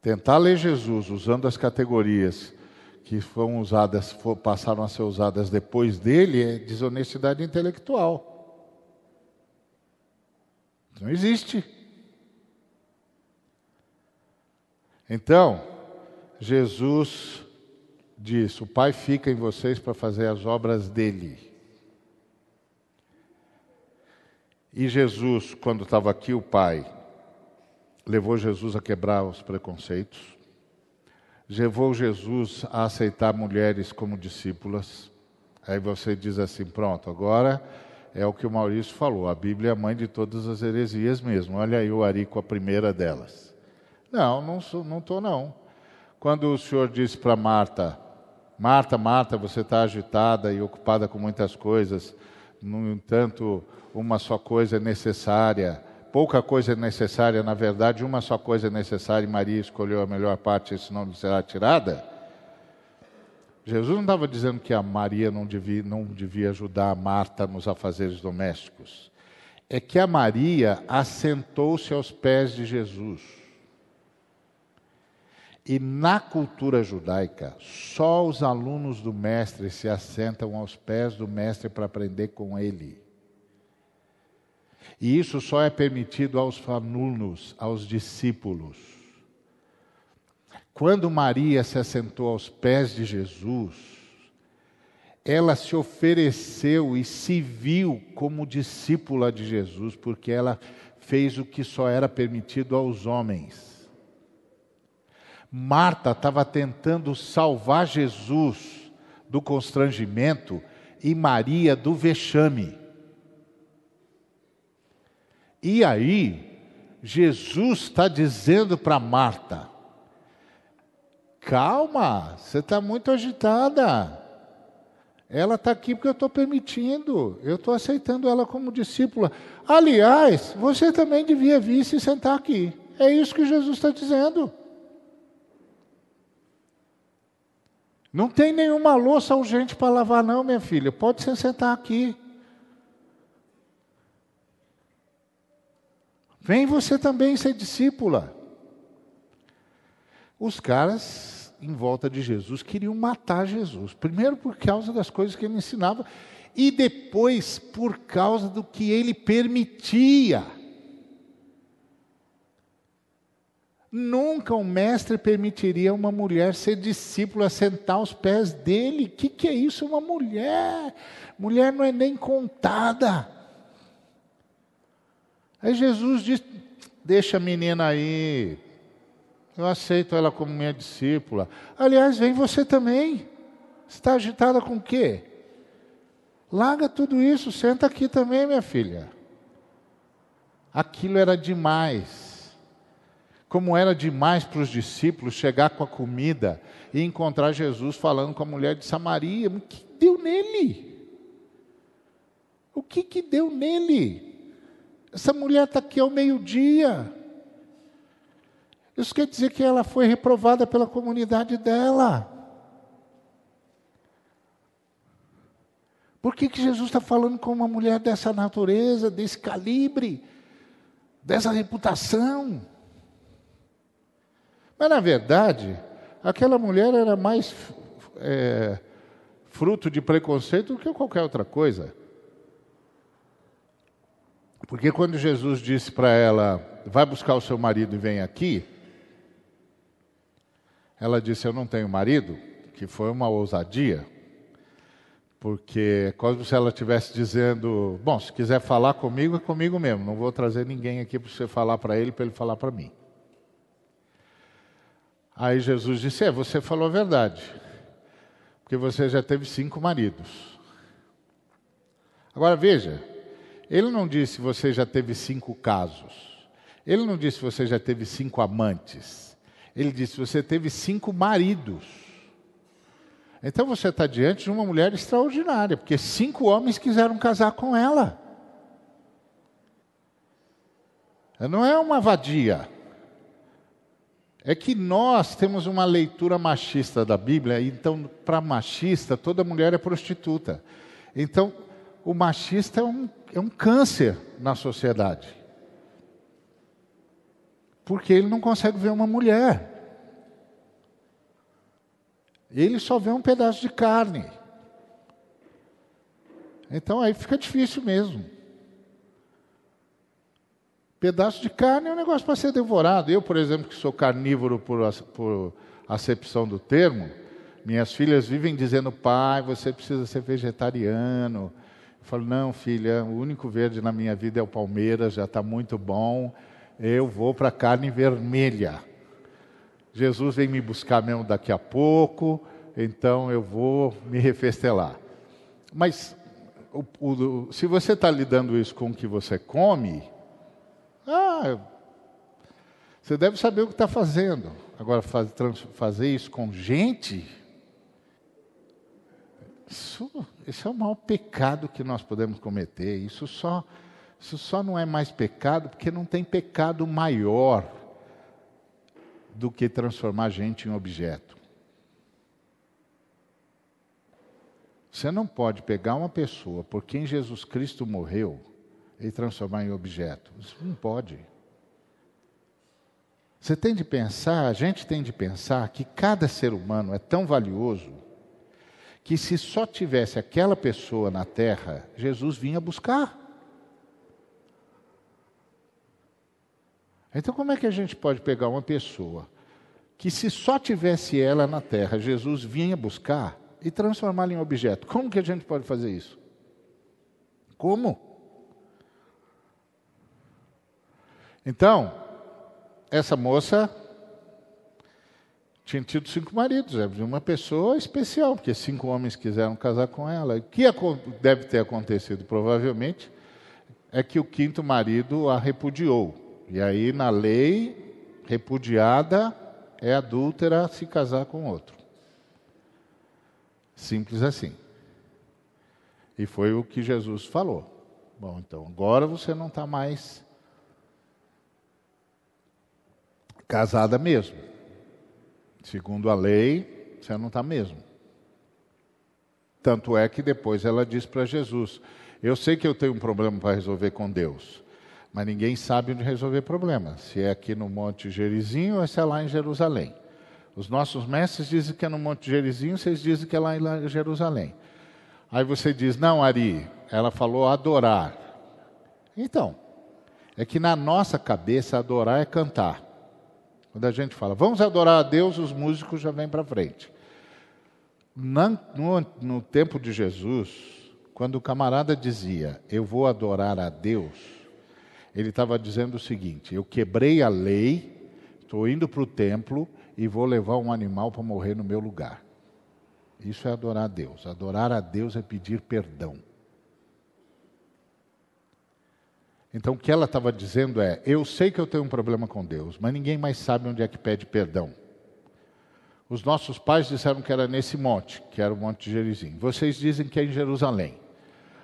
Tentar ler Jesus usando as categorias que foram usadas, passaram a ser usadas depois dele é desonestidade intelectual. Não existe. Então, Jesus diz: O Pai fica em vocês para fazer as obras dele. E Jesus, quando estava aqui, o Pai levou Jesus a quebrar os preconceitos, levou Jesus a aceitar mulheres como discípulas. Aí você diz assim: pronto, agora é o que o Maurício falou. A Bíblia é a mãe de todas as heresias mesmo. Olha aí o Ari com a primeira delas. Não, não estou não, tô, não. Quando o Senhor disse para Marta, Marta, Marta, você está agitada e ocupada com muitas coisas, no entanto, uma só coisa é necessária. Pouca coisa é necessária, na verdade, uma só coisa é necessária e Maria escolheu a melhor parte, esse nome será tirada. Jesus não estava dizendo que a Maria não devia, não devia ajudar a Marta nos afazeres domésticos. É que a Maria assentou-se aos pés de Jesus. E na cultura judaica, só os alunos do mestre se assentam aos pés do mestre para aprender com ele. E isso só é permitido aos alunos, aos discípulos. Quando Maria se assentou aos pés de Jesus, ela se ofereceu e se viu como discípula de Jesus, porque ela fez o que só era permitido aos homens. Marta estava tentando salvar Jesus do constrangimento e Maria do vexame. E aí, Jesus está dizendo para Marta: Calma, você está muito agitada. Ela está aqui porque eu estou permitindo, eu estou aceitando ela como discípula. Aliás, você também devia vir se sentar aqui. É isso que Jesus está dizendo. Não tem nenhuma louça urgente para lavar, não, minha filha. Pode se sentar aqui. Vem você também ser discípula. Os caras em volta de Jesus queriam matar Jesus. Primeiro por causa das coisas que ele ensinava e depois por causa do que ele permitia. Nunca um mestre permitiria uma mulher ser discípula, sentar aos pés dele. O que, que é isso, uma mulher? Mulher não é nem contada. Aí Jesus diz: Deixa a menina aí, eu aceito ela como minha discípula. Aliás, vem você também. Está agitada com o quê? Larga tudo isso, senta aqui também, minha filha. Aquilo era demais. Como era demais para os discípulos chegar com a comida e encontrar Jesus falando com a mulher de Samaria. O que deu nele? O que, que deu nele? Essa mulher está aqui ao meio-dia. Isso quer dizer que ela foi reprovada pela comunidade dela. Por que, que Jesus está falando com uma mulher dessa natureza, desse calibre, dessa reputação? Mas, na verdade, aquela mulher era mais é, fruto de preconceito do que qualquer outra coisa. Porque quando Jesus disse para ela, vai buscar o seu marido e vem aqui, ela disse: Eu não tenho marido, que foi uma ousadia, porque é como se ela estivesse dizendo: Bom, se quiser falar comigo, é comigo mesmo, não vou trazer ninguém aqui para você falar para ele, para ele falar para mim. Aí Jesus disse: É, você falou a verdade, porque você já teve cinco maridos. Agora veja, ele não disse você já teve cinco casos. Ele não disse você já teve cinco amantes. Ele disse você teve cinco maridos. Então você está diante de uma mulher extraordinária, porque cinco homens quiseram casar com ela. Não é uma vadia. É que nós temos uma leitura machista da Bíblia, então, para machista, toda mulher é prostituta. Então, o machista é um, é um câncer na sociedade. Porque ele não consegue ver uma mulher. Ele só vê um pedaço de carne. Então aí fica difícil mesmo. Pedaço de carne é um negócio para ser devorado. Eu, por exemplo, que sou carnívoro por, por acepção do termo, minhas filhas vivem dizendo, pai, você precisa ser vegetariano. Eu falo, não, filha, o único verde na minha vida é o Palmeiras, já está muito bom. Eu vou para a carne vermelha. Jesus vem me buscar mesmo daqui a pouco, então eu vou me refestelar. Mas o, o, se você está lidando isso com o que você come, ah, você deve saber o que está fazendo. Agora, faz, trans, fazer isso com gente, isso, isso é o maior pecado que nós podemos cometer. Isso só, isso só não é mais pecado porque não tem pecado maior do que transformar a gente em objeto. Você não pode pegar uma pessoa por quem Jesus Cristo morreu e transformar em objeto. Isso não pode. Você tem de pensar, a gente tem de pensar que cada ser humano é tão valioso que se só tivesse aquela pessoa na terra, Jesus vinha buscar. Então, como é que a gente pode pegar uma pessoa que, se só tivesse ela na terra, Jesus vinha buscar e transformá-la em objeto? Como que a gente pode fazer isso? Como? Então, essa moça tinha tido cinco maridos, é uma pessoa especial, porque cinco homens quiseram casar com ela. O que deve ter acontecido, provavelmente, é que o quinto marido a repudiou. E aí, na lei, repudiada é adúltera se casar com outro. Simples assim. E foi o que Jesus falou. Bom, então agora você não está mais casada mesmo. Segundo a lei, você não está mesmo. Tanto é que depois ela diz para Jesus: Eu sei que eu tenho um problema para resolver com Deus, mas ninguém sabe onde resolver problema. Se é aqui no Monte Gerizinho ou se é lá em Jerusalém. Os nossos mestres dizem que é no Monte Gerizinho, vocês dizem que é lá em Jerusalém. Aí você diz: Não, Ari, ela falou adorar. Então, é que na nossa cabeça adorar é cantar. Quando a gente fala, vamos adorar a Deus, os músicos já vêm para frente. No, no tempo de Jesus, quando o camarada dizia, eu vou adorar a Deus, ele estava dizendo o seguinte: eu quebrei a lei, estou indo para o templo e vou levar um animal para morrer no meu lugar. Isso é adorar a Deus. Adorar a Deus é pedir perdão. Então o que ela estava dizendo é: eu sei que eu tenho um problema com Deus, mas ninguém mais sabe onde é que pede perdão. Os nossos pais disseram que era nesse monte, que era o Monte de Gerizim. Vocês dizem que é em Jerusalém.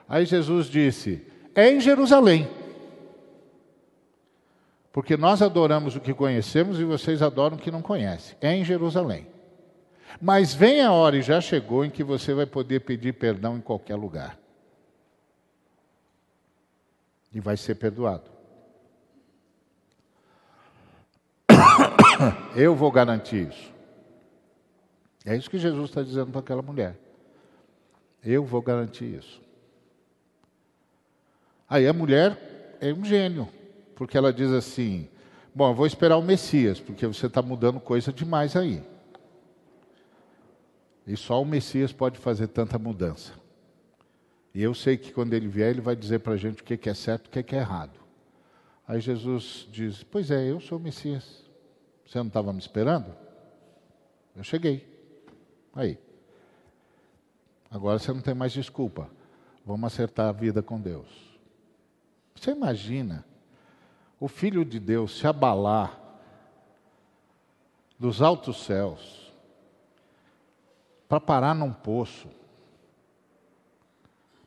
Aí Jesus disse: é em Jerusalém. Porque nós adoramos o que conhecemos e vocês adoram o que não conhecem. É em Jerusalém. Mas vem a hora, e já chegou, em que você vai poder pedir perdão em qualquer lugar e vai ser perdoado. Eu vou garantir isso. É isso que Jesus está dizendo para aquela mulher. Eu vou garantir isso. Aí a mulher é um gênio, porque ela diz assim: Bom, vou esperar o Messias, porque você está mudando coisa demais aí. E só o Messias pode fazer tanta mudança. E eu sei que quando ele vier, ele vai dizer para a gente o que é certo e o que é errado. Aí Jesus diz: Pois é, eu sou o Messias. Você não estava me esperando? Eu cheguei. Aí. Agora você não tem mais desculpa. Vamos acertar a vida com Deus. Você imagina o Filho de Deus se abalar dos altos céus para parar num poço,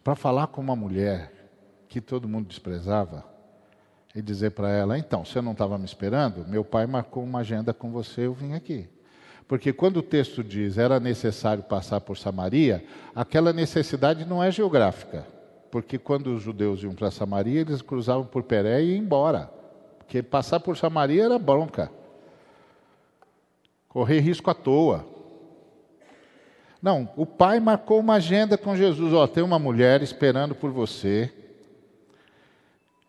para falar com uma mulher que todo mundo desprezava e dizer para ela: então, você não estava me esperando? Meu pai marcou uma agenda com você, eu vim aqui. Porque quando o texto diz era necessário passar por Samaria, aquela necessidade não é geográfica. Porque quando os judeus iam para Samaria, eles cruzavam por Peré e iam embora. Porque passar por Samaria era bronca. Correr risco à toa. Não, o pai marcou uma agenda com Jesus. Ó, tem uma mulher esperando por você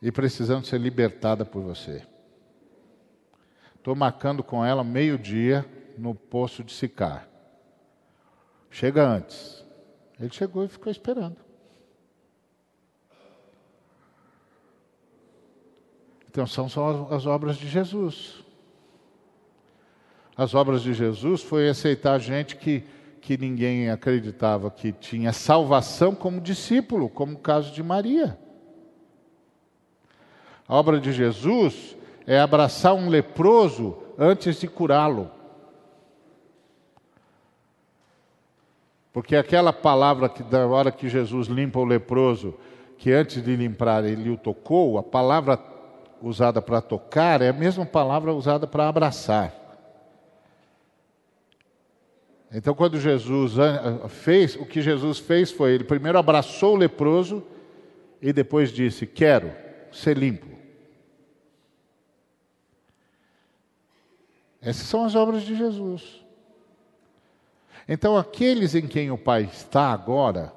e precisando ser libertada por você. Estou marcando com ela meio-dia no poço de Sicar. Chega antes. Ele chegou e ficou esperando. Então são só as obras de Jesus. As obras de Jesus foi aceitar gente que, que ninguém acreditava que tinha salvação como discípulo, como o caso de Maria. A obra de Jesus é abraçar um leproso antes de curá-lo. Porque aquela palavra que da hora que Jesus limpa o leproso, que antes de limpar ele o tocou, a palavra usada para tocar é a mesma palavra usada para abraçar. Então, quando Jesus fez, o que Jesus fez foi, ele primeiro abraçou o leproso e depois disse: Quero ser limpo. Essas são as obras de Jesus. Então, aqueles em quem o Pai está agora,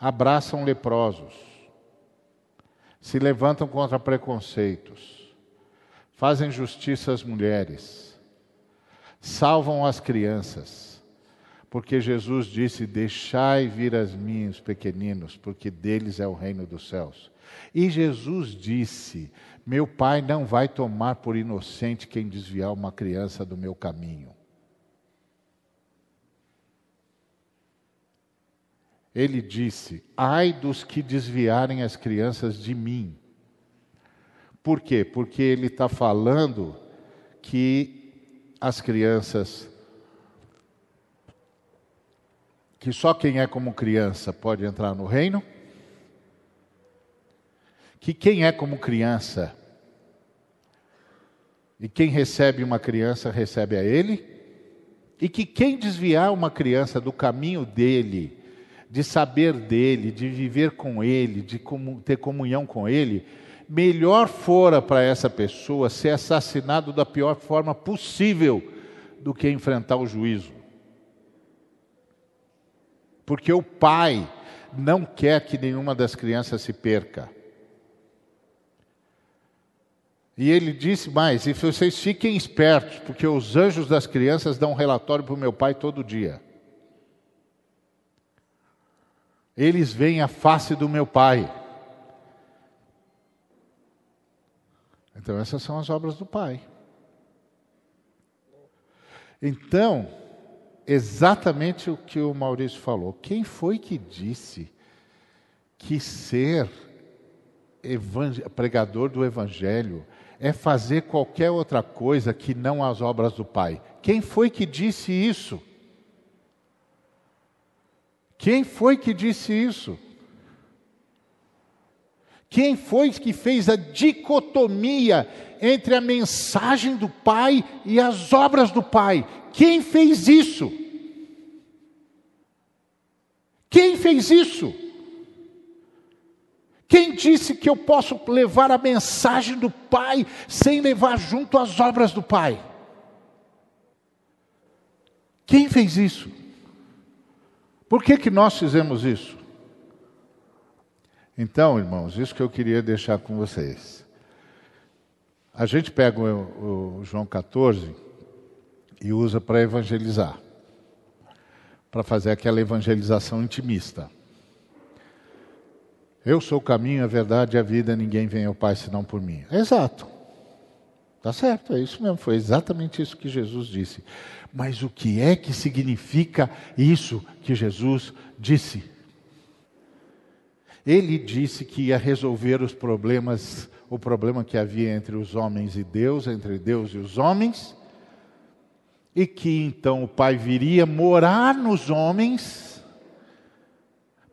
abraçam leprosos, se levantam contra preconceitos, fazem justiça às mulheres, salvam as crianças, porque Jesus disse: Deixai vir as mim os pequeninos, porque deles é o reino dos céus. E Jesus disse: Meu Pai não vai tomar por inocente quem desviar uma criança do meu caminho. Ele disse: Ai dos que desviarem as crianças de mim. Por quê? Porque ele está falando que as crianças. que só quem é como criança pode entrar no reino, que quem é como criança e quem recebe uma criança recebe a ele, e que quem desviar uma criança do caminho dele, de saber dele, de viver com ele, de ter comunhão com ele, melhor fora para essa pessoa ser assassinado da pior forma possível do que enfrentar o juízo. Porque o pai não quer que nenhuma das crianças se perca. E ele disse mais: e vocês fiquem espertos, porque os anjos das crianças dão um relatório para o meu pai todo dia. Eles veem a face do meu Pai. Então, essas são as obras do Pai. Então, exatamente o que o Maurício falou. Quem foi que disse que ser pregador do Evangelho é fazer qualquer outra coisa que não as obras do Pai? Quem foi que disse isso? Quem foi que disse isso? Quem foi que fez a dicotomia entre a mensagem do Pai e as obras do Pai? Quem fez isso? Quem fez isso? Quem disse que eu posso levar a mensagem do Pai sem levar junto as obras do Pai? Quem fez isso? Por que, que nós fizemos isso? Então, irmãos, isso que eu queria deixar com vocês. A gente pega o, o João 14 e usa para evangelizar, para fazer aquela evangelização intimista. Eu sou o caminho, a verdade e a vida, ninguém vem ao Pai senão por mim. exato. Tá certo, é isso mesmo, foi exatamente isso que Jesus disse. Mas o que é que significa isso que Jesus disse? Ele disse que ia resolver os problemas, o problema que havia entre os homens e Deus, entre Deus e os homens, e que então o Pai viria morar nos homens,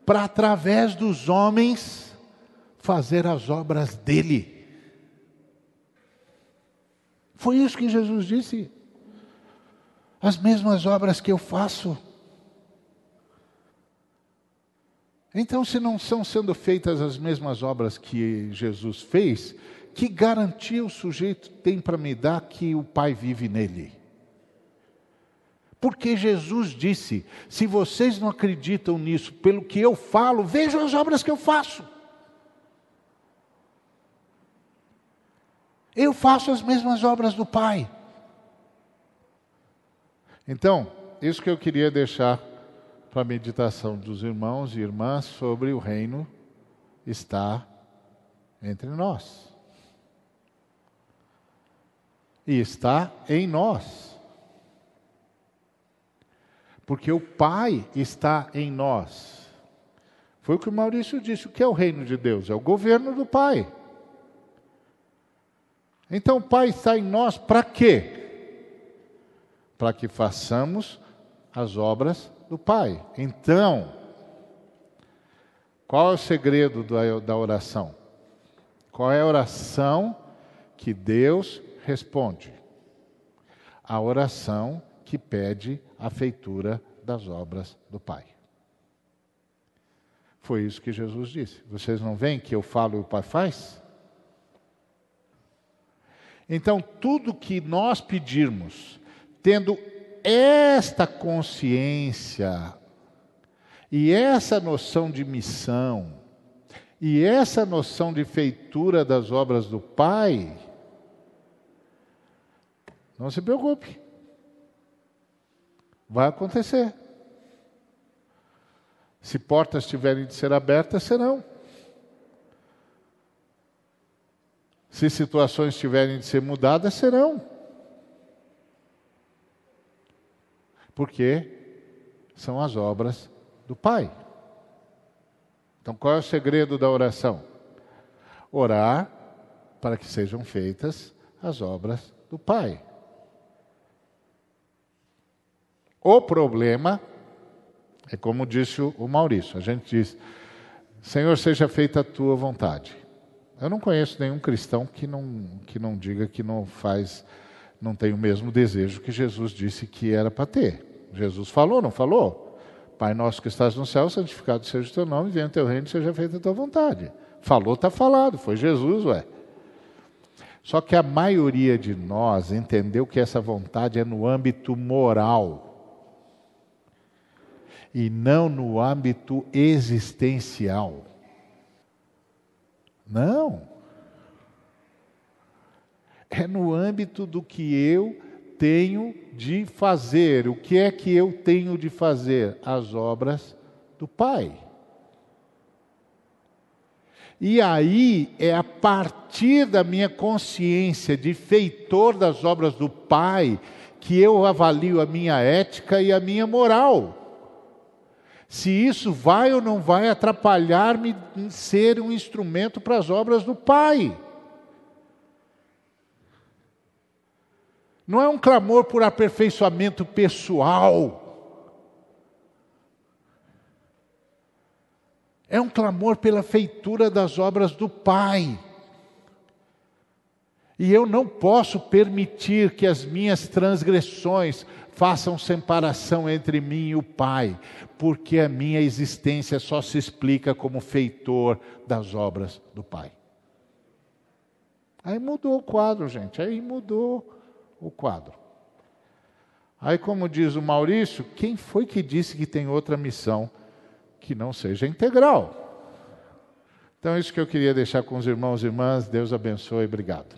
para através dos homens fazer as obras dele. Foi isso que Jesus disse. As mesmas obras que eu faço. Então, se não são sendo feitas as mesmas obras que Jesus fez, que garantia o sujeito tem para me dar que o Pai vive nele? Porque Jesus disse: se vocês não acreditam nisso, pelo que eu falo, vejam as obras que eu faço. Eu faço as mesmas obras do Pai. Então, isso que eu queria deixar para a meditação dos irmãos e irmãs sobre o reino está entre nós. E está em nós. Porque o Pai está em nós. Foi o que o Maurício disse. O que é o reino de Deus? É o governo do Pai. Então o Pai está em nós para quê? Para que façamos as obras do Pai. Então, qual é o segredo da oração? Qual é a oração que Deus responde? A oração que pede a feitura das obras do Pai. Foi isso que Jesus disse. Vocês não veem que eu falo e o Pai faz? Então, tudo que nós pedirmos, tendo esta consciência e essa noção de missão, e essa noção de feitura das obras do Pai, não se preocupe. Vai acontecer. Se portas tiverem de ser abertas, serão. Se situações tiverem de ser mudadas, serão. Porque são as obras do Pai. Então, qual é o segredo da oração? Orar para que sejam feitas as obras do Pai. O problema é como disse o Maurício: a gente diz, Senhor, seja feita a tua vontade. Eu não conheço nenhum cristão que não, que não diga que não faz, não tem o mesmo desejo que Jesus disse que era para ter. Jesus falou, não falou? Pai nosso que estás no céu, santificado seja o teu nome, venha o teu reino, seja feita a tua vontade. Falou, está falado, foi Jesus, ué. Só que a maioria de nós entendeu que essa vontade é no âmbito moral e não no âmbito existencial. Não. É no âmbito do que eu tenho de fazer. O que é que eu tenho de fazer? As obras do Pai. E aí é a partir da minha consciência de feitor das obras do Pai que eu avalio a minha ética e a minha moral se isso vai ou não vai atrapalhar-me em ser um instrumento para as obras do Pai. Não é um clamor por aperfeiçoamento pessoal. É um clamor pela feitura das obras do Pai. E eu não posso permitir que as minhas transgressões façam separação entre mim e o Pai, porque a minha existência só se explica como feitor das obras do Pai. Aí mudou o quadro, gente, aí mudou o quadro. Aí, como diz o Maurício, quem foi que disse que tem outra missão que não seja integral? Então, isso que eu queria deixar com os irmãos e irmãs. Deus abençoe. Obrigado.